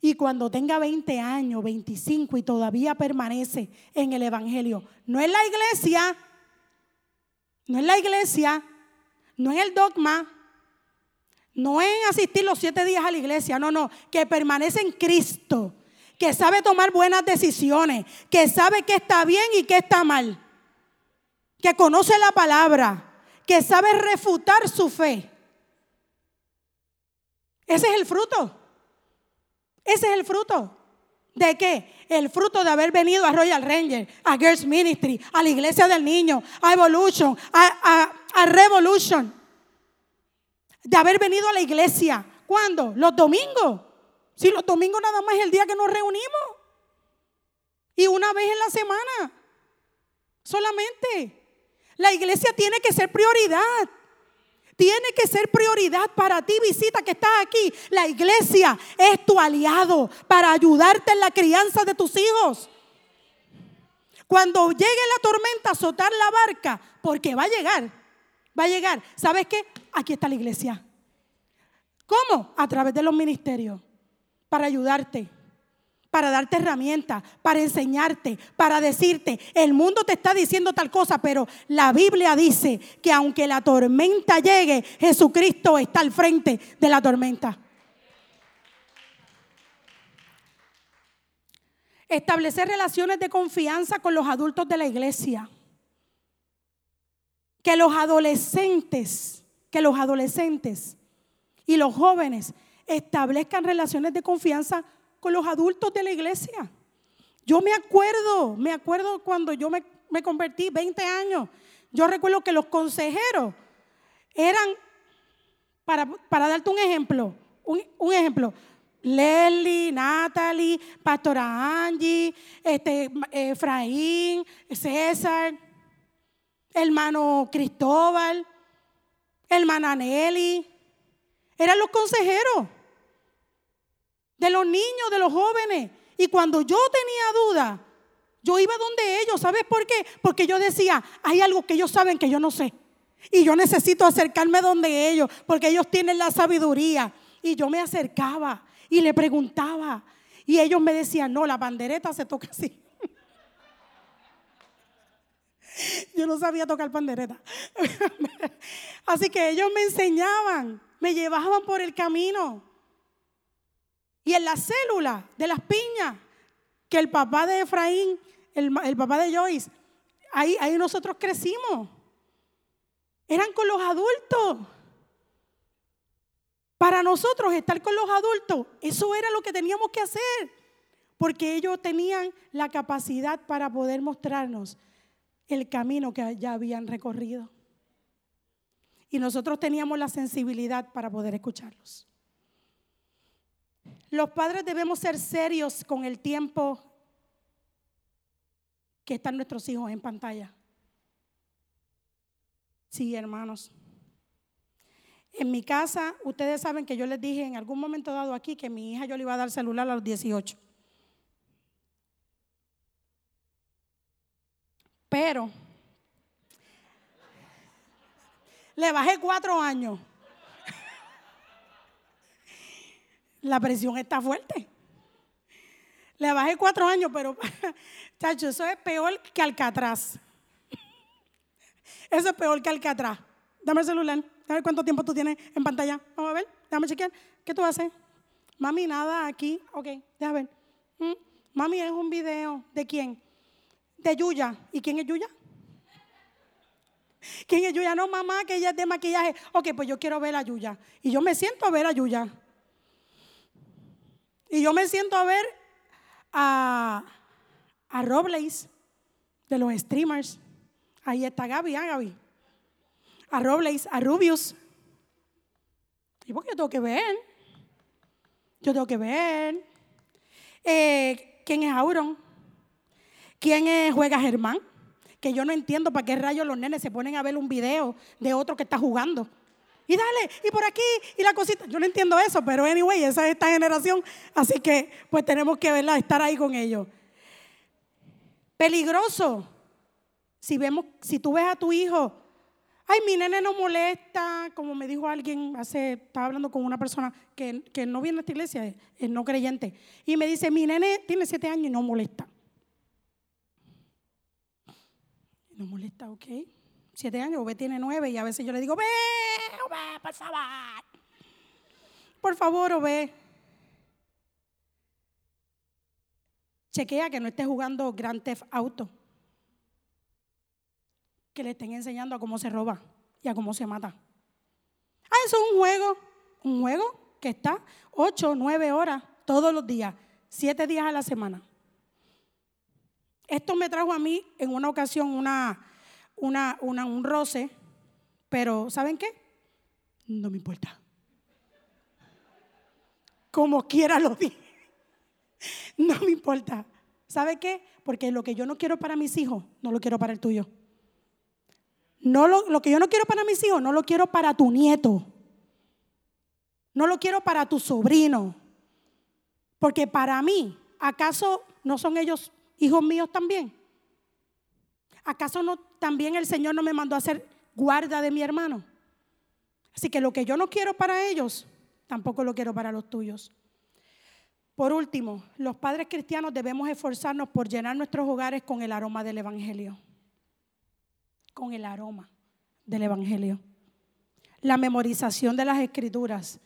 y cuando tenga 20 años, 25 y todavía permanece en el Evangelio, no es la iglesia, no es la iglesia, no es el dogma, no es asistir los siete días a la iglesia, no, no, que permanece en Cristo, que sabe tomar buenas decisiones, que sabe que está bien y que está mal que conoce la palabra, que sabe refutar su fe. Ese es el fruto. Ese es el fruto. ¿De qué? El fruto de haber venido a Royal Ranger, a Girls Ministry, a la iglesia del niño, a Evolution, a, Revolution. De haber venido a la iglesia. ¿Cuándo? Los domingos. Si los domingos nada más es el día que nos reunimos. Y una vez en la semana. Solamente. La iglesia tiene que ser prioridad. Tiene que ser prioridad para ti, visita que estás aquí. La iglesia es tu aliado para ayudarte en la crianza de tus hijos. Cuando llegue la tormenta, azotar la barca, porque va a llegar, va a llegar. ¿Sabes qué? Aquí está la iglesia. ¿Cómo? A través de los ministerios, para ayudarte para darte herramientas, para enseñarte, para decirte, el mundo te está diciendo tal cosa, pero la Biblia dice que aunque la tormenta llegue, Jesucristo está al frente de la tormenta. Establecer relaciones de confianza con los adultos de la iglesia. Que los adolescentes, que los adolescentes y los jóvenes establezcan relaciones de confianza con los adultos de la iglesia. Yo me acuerdo, me acuerdo cuando yo me, convertí, 20 años, yo recuerdo que los consejeros eran, para, darte un ejemplo, un, ejemplo, Leslie, Natalie, Pastora Angie, este, Efraín, César, hermano Cristóbal, hermana Nelly. Eran los consejeros de los niños, de los jóvenes. Y cuando yo tenía duda, yo iba donde ellos. ¿Sabes por qué? Porque yo decía, hay algo que ellos saben que yo no sé. Y yo necesito acercarme donde ellos, porque ellos tienen la sabiduría. Y yo me acercaba y le preguntaba. Y ellos me decían, no, la bandereta se toca así. (laughs) Yo no sabía tocar pandereta. (laughs) Así que ellos me enseñaban, me llevaban por el camino. Y en la célula de las piñas, que el papá de Efraín, el, papá de Joyce, ahí, ahí nosotros crecimos. Eran con los adultos. Para nosotros estar con los adultos, eso era lo que teníamos que hacer, porque ellos tenían la capacidad para poder mostrarnos el camino que ya habían recorrido. Y nosotros teníamos la sensibilidad para poder escucharlos. Los padres debemos ser serios con el tiempo que están nuestros hijos en pantalla. Sí, hermanos. En mi casa, ustedes saben que yo les dije en algún momento dado aquí que mi hija yo le iba a dar celular a los 18. Pero le bajé cuatro años. La presión está fuerte. Le bajé cuatro años, pero, (laughs) chacho, eso es peor que Alcatraz. Eso es peor que Alcatraz. Dame el celular. A ver cuánto tiempo tú tienes en pantalla. Vamos a ver. Déjame chequear. ¿Qué tú haces? Mami, nada aquí. Ok, déjame ver. Mm, mami, es un video. ¿De quién? De Yuya. ¿Y quién es Yuya? ¿Quién es Yuya? No, mamá, que ella es de maquillaje. Ok, pues yo quiero ver a Yuya. Y yo me siento a ver a Yuya. Y yo me siento a ver a, a Robles de los streamers. Ahí está Gaby, ¿ah, Gaby? a Robles, a Rubius. Y porque yo tengo que ver. Yo tengo que ver. Eh, ¿Quién es Auron? ¿Quién es Juega Germán? Que yo no entiendo para qué rayos los nenes se ponen a ver un video de otro que está jugando. Y dale, y por aquí, y la cosita. Yo no entiendo eso, pero anyway, esa es esta generación. Así que, pues tenemos que estar ahí con ellos. Peligroso. Si vemos, si tú ves a tu hijo Ay, mi nene no molesta, como me dijo alguien hace, estaba hablando con una persona que, no viene a esta iglesia, es, no creyente, y me dice, mi nene tiene siete años y no molesta. No molesta, ok. Siete años, Ove tiene nueve y a veces yo le digo, ve, Ove, por favor. Por favor, Ove. Chequea que no esté jugando Grand Theft Auto que le estén enseñando a cómo se roba y a cómo se mata. Ah, eso es un juego, un juego que está ocho, nueve horas todos los días, siete días a la semana. Esto me trajo a mí en una ocasión una, una, un roce, pero ¿saben qué? No me importa. Como quiera lo di. (laughs) No me importa. ¿Sabe qué? Porque lo que yo no quiero para mis hijos, no lo quiero para el tuyo. No lo, que yo no quiero para mis hijos, no lo quiero para tu nieto. No lo quiero para tu sobrino. Porque para mí, ¿acaso no son ellos hijos míos también? ¿Acaso no también el Señor no me mandó a ser guarda de mi hermano? Así que lo que yo no quiero para ellos, tampoco lo quiero para los tuyos. Por último, los padres cristianos debemos esforzarnos por llenar nuestros hogares con el aroma del Evangelio con el aroma del Evangelio. La memorización de las escrituras.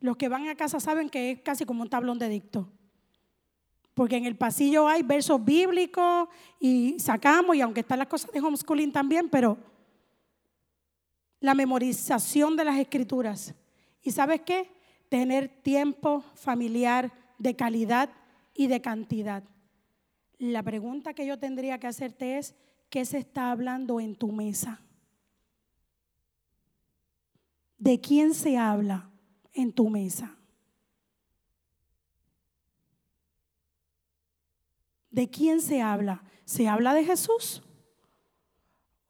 Los que van a casa saben que es casi como un tablón de dicto. Porque en el pasillo hay versos bíblicos y sacamos, y aunque están las cosas de homeschooling también, pero la memorización de las escrituras. ¿Y sabes qué? Tener tiempo familiar de calidad y de cantidad. La pregunta que yo tendría que hacerte es, ¿Qué se está hablando en tu mesa? ¿De quién se habla en tu mesa? ¿De quién se habla? ¿Se habla de Jesús?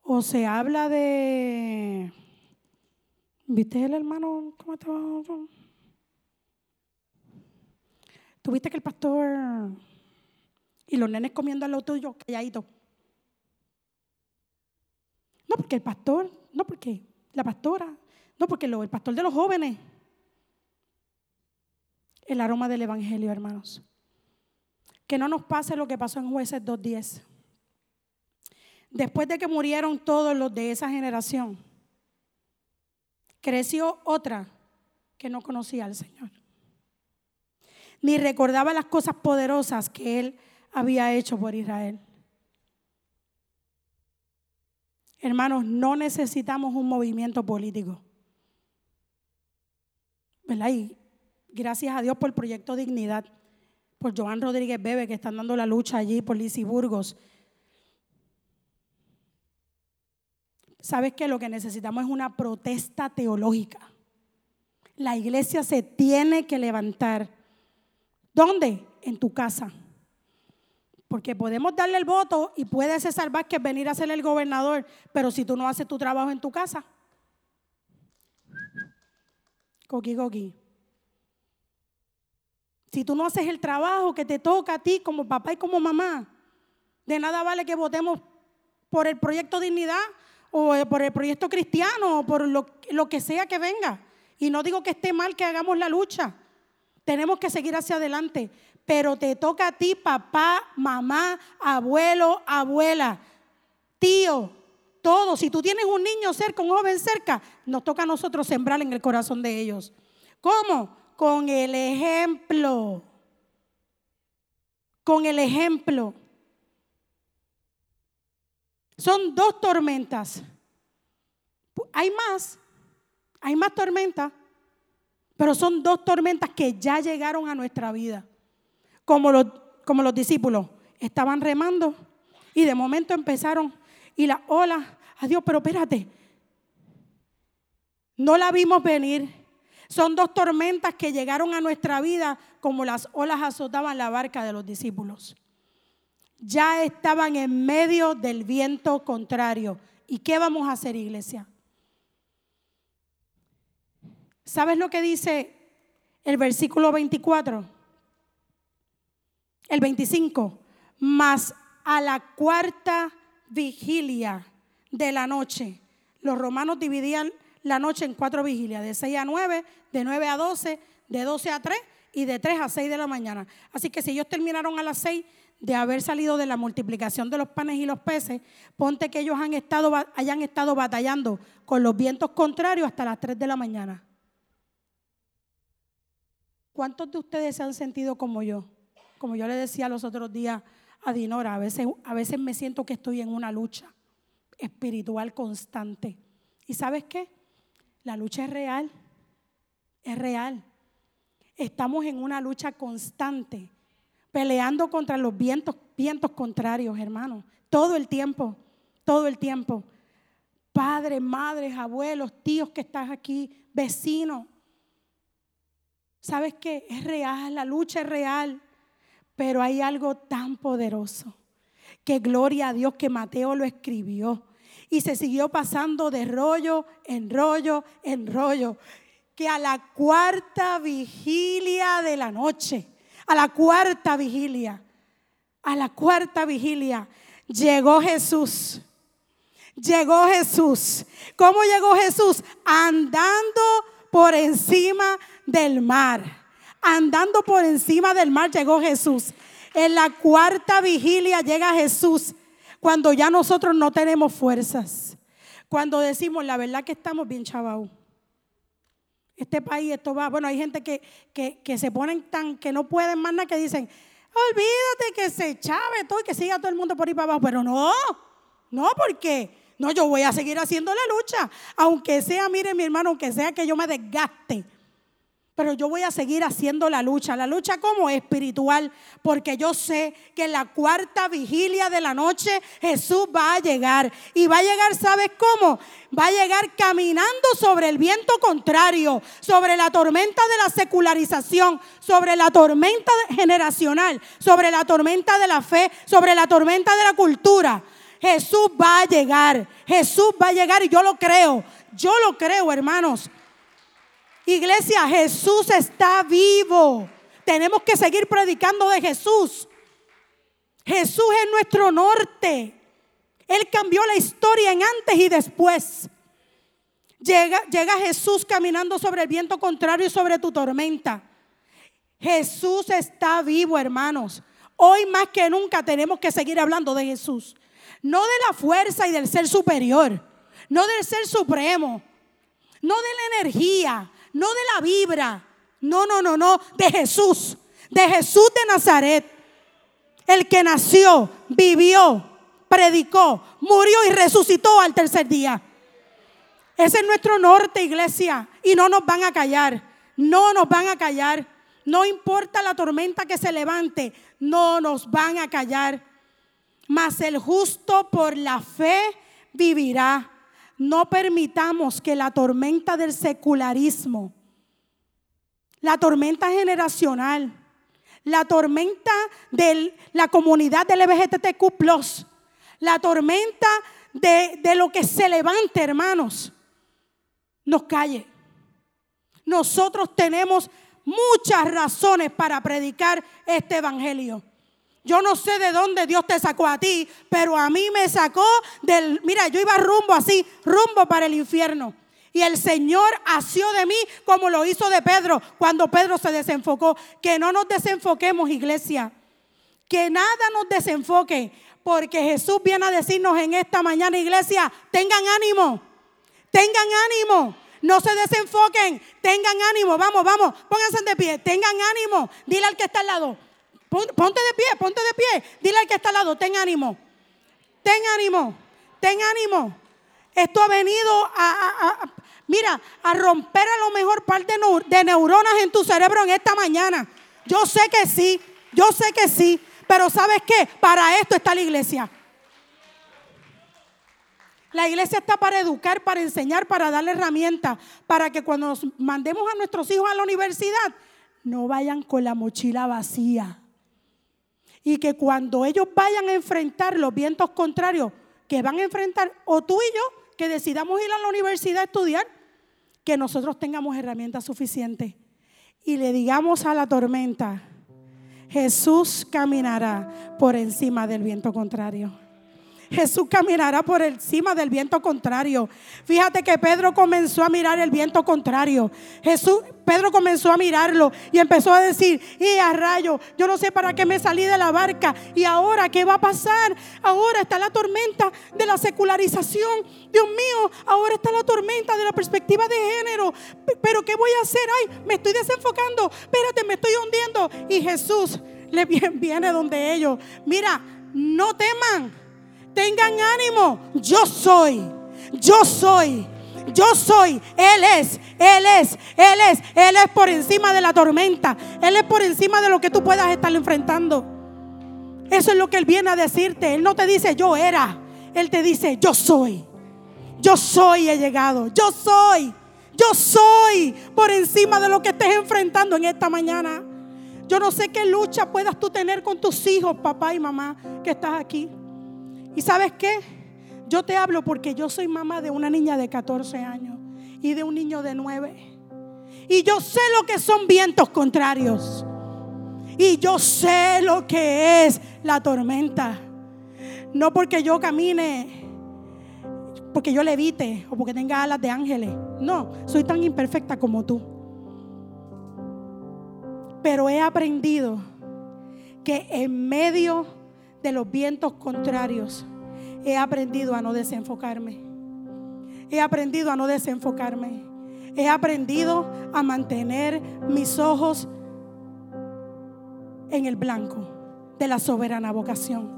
¿O se habla de... ¿Viste el hermano? ¿Cómo estaba? ¿Tuviste que el pastor y los nenes comiendo al lado tuyo, calladito? No porque el pastor, no porque la pastora, no porque el pastor de los jóvenes. El aroma del Evangelio, hermanos. Que no nos pase lo que pasó en jueces 2.10. Después de que murieron todos los de esa generación, creció otra que no conocía al Señor. Ni recordaba las cosas poderosas que Él había hecho por Israel. Hermanos, no necesitamos un movimiento político. ¿Verdad? Y gracias a Dios por el proyecto Dignidad, por Joan Rodríguez Bebe, que están dando la lucha allí, por Lizy Burgos. ¿Sabes que Lo que necesitamos es una protesta teológica. La iglesia se tiene que levantar. ¿Dónde? En tu casa. Porque podemos darle el voto y puede César Vázquez venir a ser el gobernador, pero si tú no haces tu trabajo en tu casa, coqui, coqui. Si tú no haces el trabajo que te toca a ti como papá y como mamá, de nada vale que votemos por el proyecto Dignidad o eh, por el proyecto cristiano o por lo, que sea que venga. Y no digo que esté mal que hagamos la lucha. Tenemos que seguir hacia adelante pero te toca a ti, papá, mamá, abuelo, abuela, tío, todo. Si tú tienes un niño cerca, un joven cerca, nos toca a nosotros sembrar en el corazón de ellos. ¿Cómo? Con el ejemplo. Con el ejemplo. Son dos tormentas. Hay más, hay más tormentas, pero son dos tormentas que ya llegaron a nuestra vida como los, como los discípulos. Estaban remando y de momento empezaron y la ola, adiós, pero espérate, no la vimos venir. Son dos tormentas que llegaron a nuestra vida como las olas azotaban la barca de los discípulos. Ya estaban en medio del viento contrario. ¿Y qué vamos a hacer, iglesia? ¿Sabes lo que dice el versículo 24? el 25, más a la cuarta vigilia de la noche. Los romanos dividían la noche en cuatro vigilias, de 6 a 9, de 9 a 12, de 12 a 3 y de 3 a 6 de la mañana. Así que si ellos terminaron a las 6 de haber salido de la multiplicación de los panes y los peces, ponte que ellos han estado, hayan estado batallando con los vientos contrarios hasta las 3 de la mañana. ¿Cuántos de ustedes se han sentido como yo? como yo le decía los otros días a Dinora, a veces, a veces me siento que estoy en una lucha espiritual constante. ¿Y sabes qué? La lucha es real, es real. Estamos en una lucha constante, peleando contra los vientos, vientos contrarios, hermanos, todo el tiempo, todo el tiempo. Padres, madres, abuelos, tíos que estás aquí, vecinos. ¿Sabes qué? Es real, la lucha es real. Pero hay algo tan poderoso que gloria a Dios que Mateo lo escribió y se siguió pasando de rollo en rollo en rollo, que a la cuarta vigilia de la noche, a la cuarta vigilia, a la cuarta vigilia, llegó Jesús. Llegó Jesús. ¿Cómo llegó Jesús? Andando por encima del mar andando por encima del mar llegó Jesús. En la cuarta vigilia llega Jesús cuando ya nosotros no tenemos fuerzas. Cuando decimos la verdad que estamos bien chavados. Este país, esto va. Bueno, hay gente que, que, se ponen tan que no pueden más nada que dicen, olvídate que se chave todo y que siga todo el mundo por ahí para abajo. Pero no, no, porque no, yo voy a seguir haciendo la lucha. Aunque sea, mire mi hermano, aunque sea que yo me desgaste Pero yo voy a seguir haciendo la lucha. La lucha como espiritual, porque yo sé que en la cuarta vigilia de la noche Jesús va a llegar. Y va a llegar, ¿sabes cómo? Va a llegar caminando sobre el viento contrario, sobre la tormenta de la secularización, sobre la tormenta generacional, sobre la tormenta de la fe, sobre la tormenta de la cultura. Jesús va a llegar. Jesús va a llegar y yo lo creo. Yo lo creo, hermanos. Iglesia, Jesús está vivo. Tenemos que seguir predicando de Jesús. Jesús es nuestro norte. Él cambió la historia en antes y después. Llega, llega Jesús caminando sobre el viento contrario y sobre tu tormenta. Jesús está vivo, hermanos. Hoy más que nunca tenemos que seguir hablando de Jesús. No de la fuerza y del ser superior. No del ser supremo. No de la energía no de la vibra, no, no, no, no, de Jesús, de Jesús de Nazaret, el que nació, vivió, predicó, murió y resucitó al tercer día. Ese es nuestro norte, iglesia, y no nos van a callar, no nos van a callar, no importa la tormenta que se levante, no nos van a callar. Mas el justo por la fe vivirá. No permitamos que la tormenta del secularismo, la tormenta generacional, la tormenta de la comunidad del LGBTQ, la tormenta de, de lo que se levante, hermanos, nos calle. Nosotros tenemos muchas razones para predicar este evangelio. Yo no sé de dónde Dios te sacó a ti, pero a mí me sacó del, mira, yo iba rumbo así, rumbo para el infierno. Y el Señor asió de mí como lo hizo de Pedro cuando Pedro se desenfocó. Que no nos desenfoquemos, iglesia. Que nada nos desenfoque. Porque Jesús viene a decirnos en esta mañana, iglesia, tengan ánimo. Tengan ánimo. No se desenfoquen. Tengan ánimo. Vamos, vamos. Pónganse de pie. Tengan ánimo. Dile al que está al lado. Ponte de pie, ponte de pie. Dile al que está al lado, ten ánimo. Ten ánimo, ten ánimo. Esto ha venido a, mira, a romper a lo mejor parte de neuronas en tu cerebro en esta mañana. Yo sé que sí, yo sé que sí. Pero ¿sabes qué? Para esto está la iglesia. La iglesia está para educar, para enseñar, para darle herramientas, para que cuando nos mandemos a nuestros hijos a la universidad, no vayan con la mochila vacía y que cuando ellos vayan a enfrentar los vientos contrarios que van a enfrentar, o tú y yo, que decidamos ir a la universidad a estudiar, que nosotros tengamos herramientas suficientes y le digamos a la tormenta, Jesús caminará por encima del viento contrario. Jesús caminará por encima del viento contrario. Fíjate que Pedro comenzó a mirar el viento contrario. Jesús, Pedro comenzó a mirarlo y empezó a decir, y a rayo, yo no sé para qué me salí de la barca y ahora qué va a pasar. Ahora está la tormenta de la secularización. Dios mío, ahora está la tormenta de la perspectiva de género. Pero ¿qué voy a hacer? Ay, me estoy desenfocando. Espérate, me estoy hundiendo. Y Jesús le (laughs) viene donde ellos. Mira, no teman tengan ánimo, yo soy, yo soy, yo soy, Él es, Él es, Él es, Él es por encima de la tormenta, Él es por encima de lo que tú puedas estar enfrentando. Eso es lo que Él viene a decirte. Él no te dice yo era, Él te dice yo soy, yo soy he llegado, yo soy, yo soy por encima de lo que estés enfrentando en esta mañana. Yo no sé qué lucha puedas tú tener con tus hijos, papá y mamá, que estás aquí. ¿Y sabes qué? Yo te hablo porque yo soy mamá de una niña de 14 años y de un niño de 9. Y yo sé lo que son vientos contrarios. Y yo sé lo que es la tormenta. No porque yo camine, porque yo levite o porque tenga alas de ángeles. No, soy tan imperfecta como tú. Pero he aprendido que en medio de los vientos contrarios, he aprendido a no desenfocarme. He aprendido a no desenfocarme. He aprendido a mantener mis ojos en el blanco de la soberana vocación.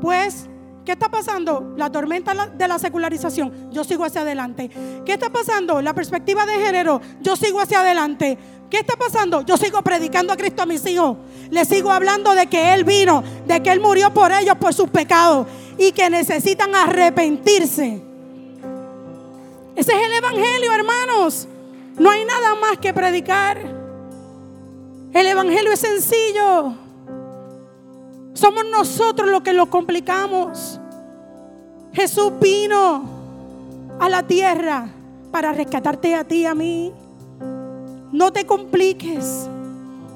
Pues ¿Qué está pasando? La tormenta de la secularización. Yo sigo hacia adelante. ¿Qué está pasando? La perspectiva de género. Yo sigo hacia adelante. ¿Qué está pasando? Yo sigo predicando a Cristo a mis hijos. Les sigo hablando de que Él vino, de que Él murió por ellos, por sus pecados y que necesitan arrepentirse. Ese es el Evangelio, hermanos. No hay nada más que predicar. El Evangelio es sencillo. Somos nosotros los que lo complicamos. Jesús vino a la tierra para rescatarte a ti y a mí. No te compliques.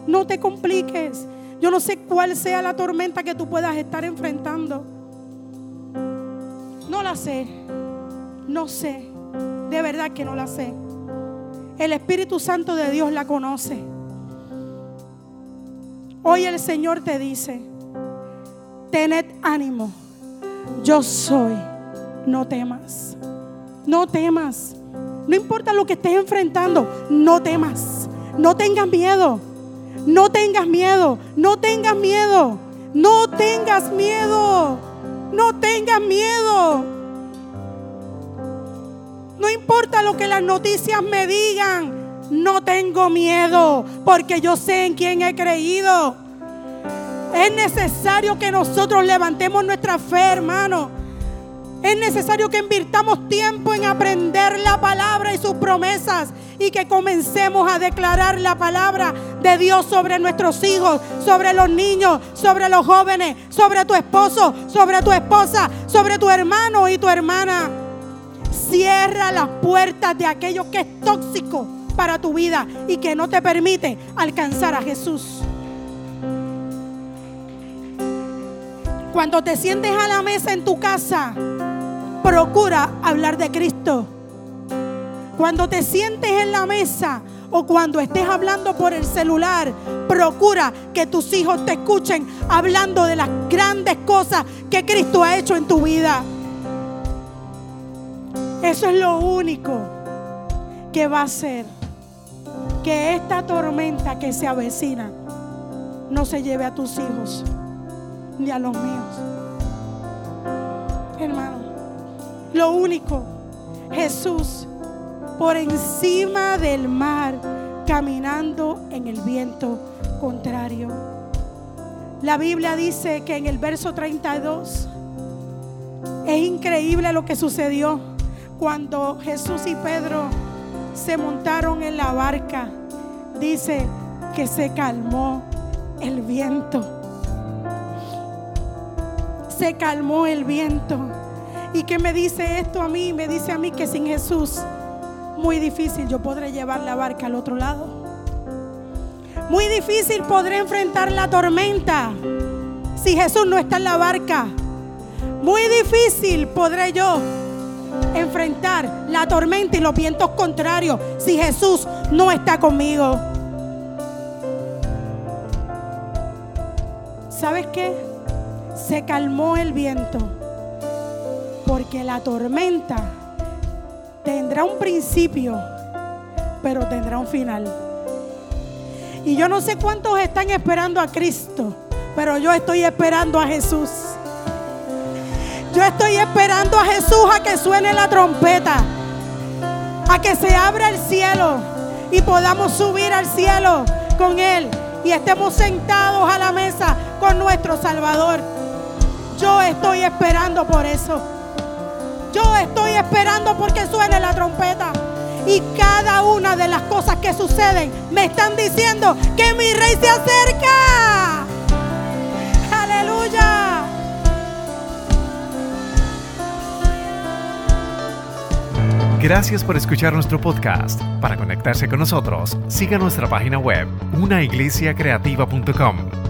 No te compliques. Yo no sé cuál sea la tormenta que tú puedas estar enfrentando. No la sé. No sé. De verdad que no la sé. El Espíritu Santo de Dios la conoce. Hoy el Señor te dice, tened ánimo. Yo soy. No temas. No temas. No importa lo que estés enfrentando, no temas. No tengas miedo. No tengas miedo. No tengas miedo. No tengas miedo. No tengas miedo. No importa lo que las noticias me digan. No tengo miedo porque yo sé en quién he creído. Es necesario que nosotros levantemos nuestra fe, hermano. Es necesario que invirtamos tiempo en aprender la palabra y sus promesas y que comencemos a declarar la palabra de Dios sobre nuestros hijos, sobre los niños, sobre los jóvenes, sobre tu esposo, sobre tu esposa, sobre tu hermano y tu hermana. Cierra las puertas de aquello que es tóxico para tu vida y que no te permite alcanzar a Jesús. Cuando te sientes a la mesa en tu casa, procura hablar de Cristo. Cuando te sientes en la mesa o cuando estés hablando por el celular, procura que tus hijos te escuchen hablando de las grandes cosas que Cristo ha hecho en tu vida. Eso es lo único que va a hacer que esta tormenta que se avecina no se lleve a tus hijos ni a los míos. Hermano, lo único, Jesús por encima del mar, caminando en el viento contrario. La Biblia dice que en el verso 32 es increíble lo que sucedió cuando Jesús y Pedro se montaron en la barca. Dice que se calmó el viento. Se calmó el viento. ¿Y qué me dice esto a mí? Me dice a mí que sin Jesús, muy difícil yo podré llevar la barca al otro lado. Muy difícil podré enfrentar la tormenta si Jesús no está en la barca. Muy difícil podré yo enfrentar la tormenta y los vientos contrarios si Jesús no está conmigo. ¿Sabes qué? Se calmó el viento porque la tormenta tendrá un principio, pero tendrá un final. Y yo no sé cuántos están esperando a Cristo, pero yo estoy esperando a Jesús. Yo estoy esperando a Jesús a que suene la trompeta, a que se abra el cielo y podamos subir al cielo con Él y estemos sentados a la mesa con nuestro Salvador. Yo estoy esperando por eso. Yo estoy esperando porque suene la trompeta. Y cada una de las cosas que suceden me están diciendo que mi rey se acerca. Aleluya. Gracias por escuchar nuestro podcast. Para conectarse con nosotros, siga nuestra página web, unaiglesiacreativa.com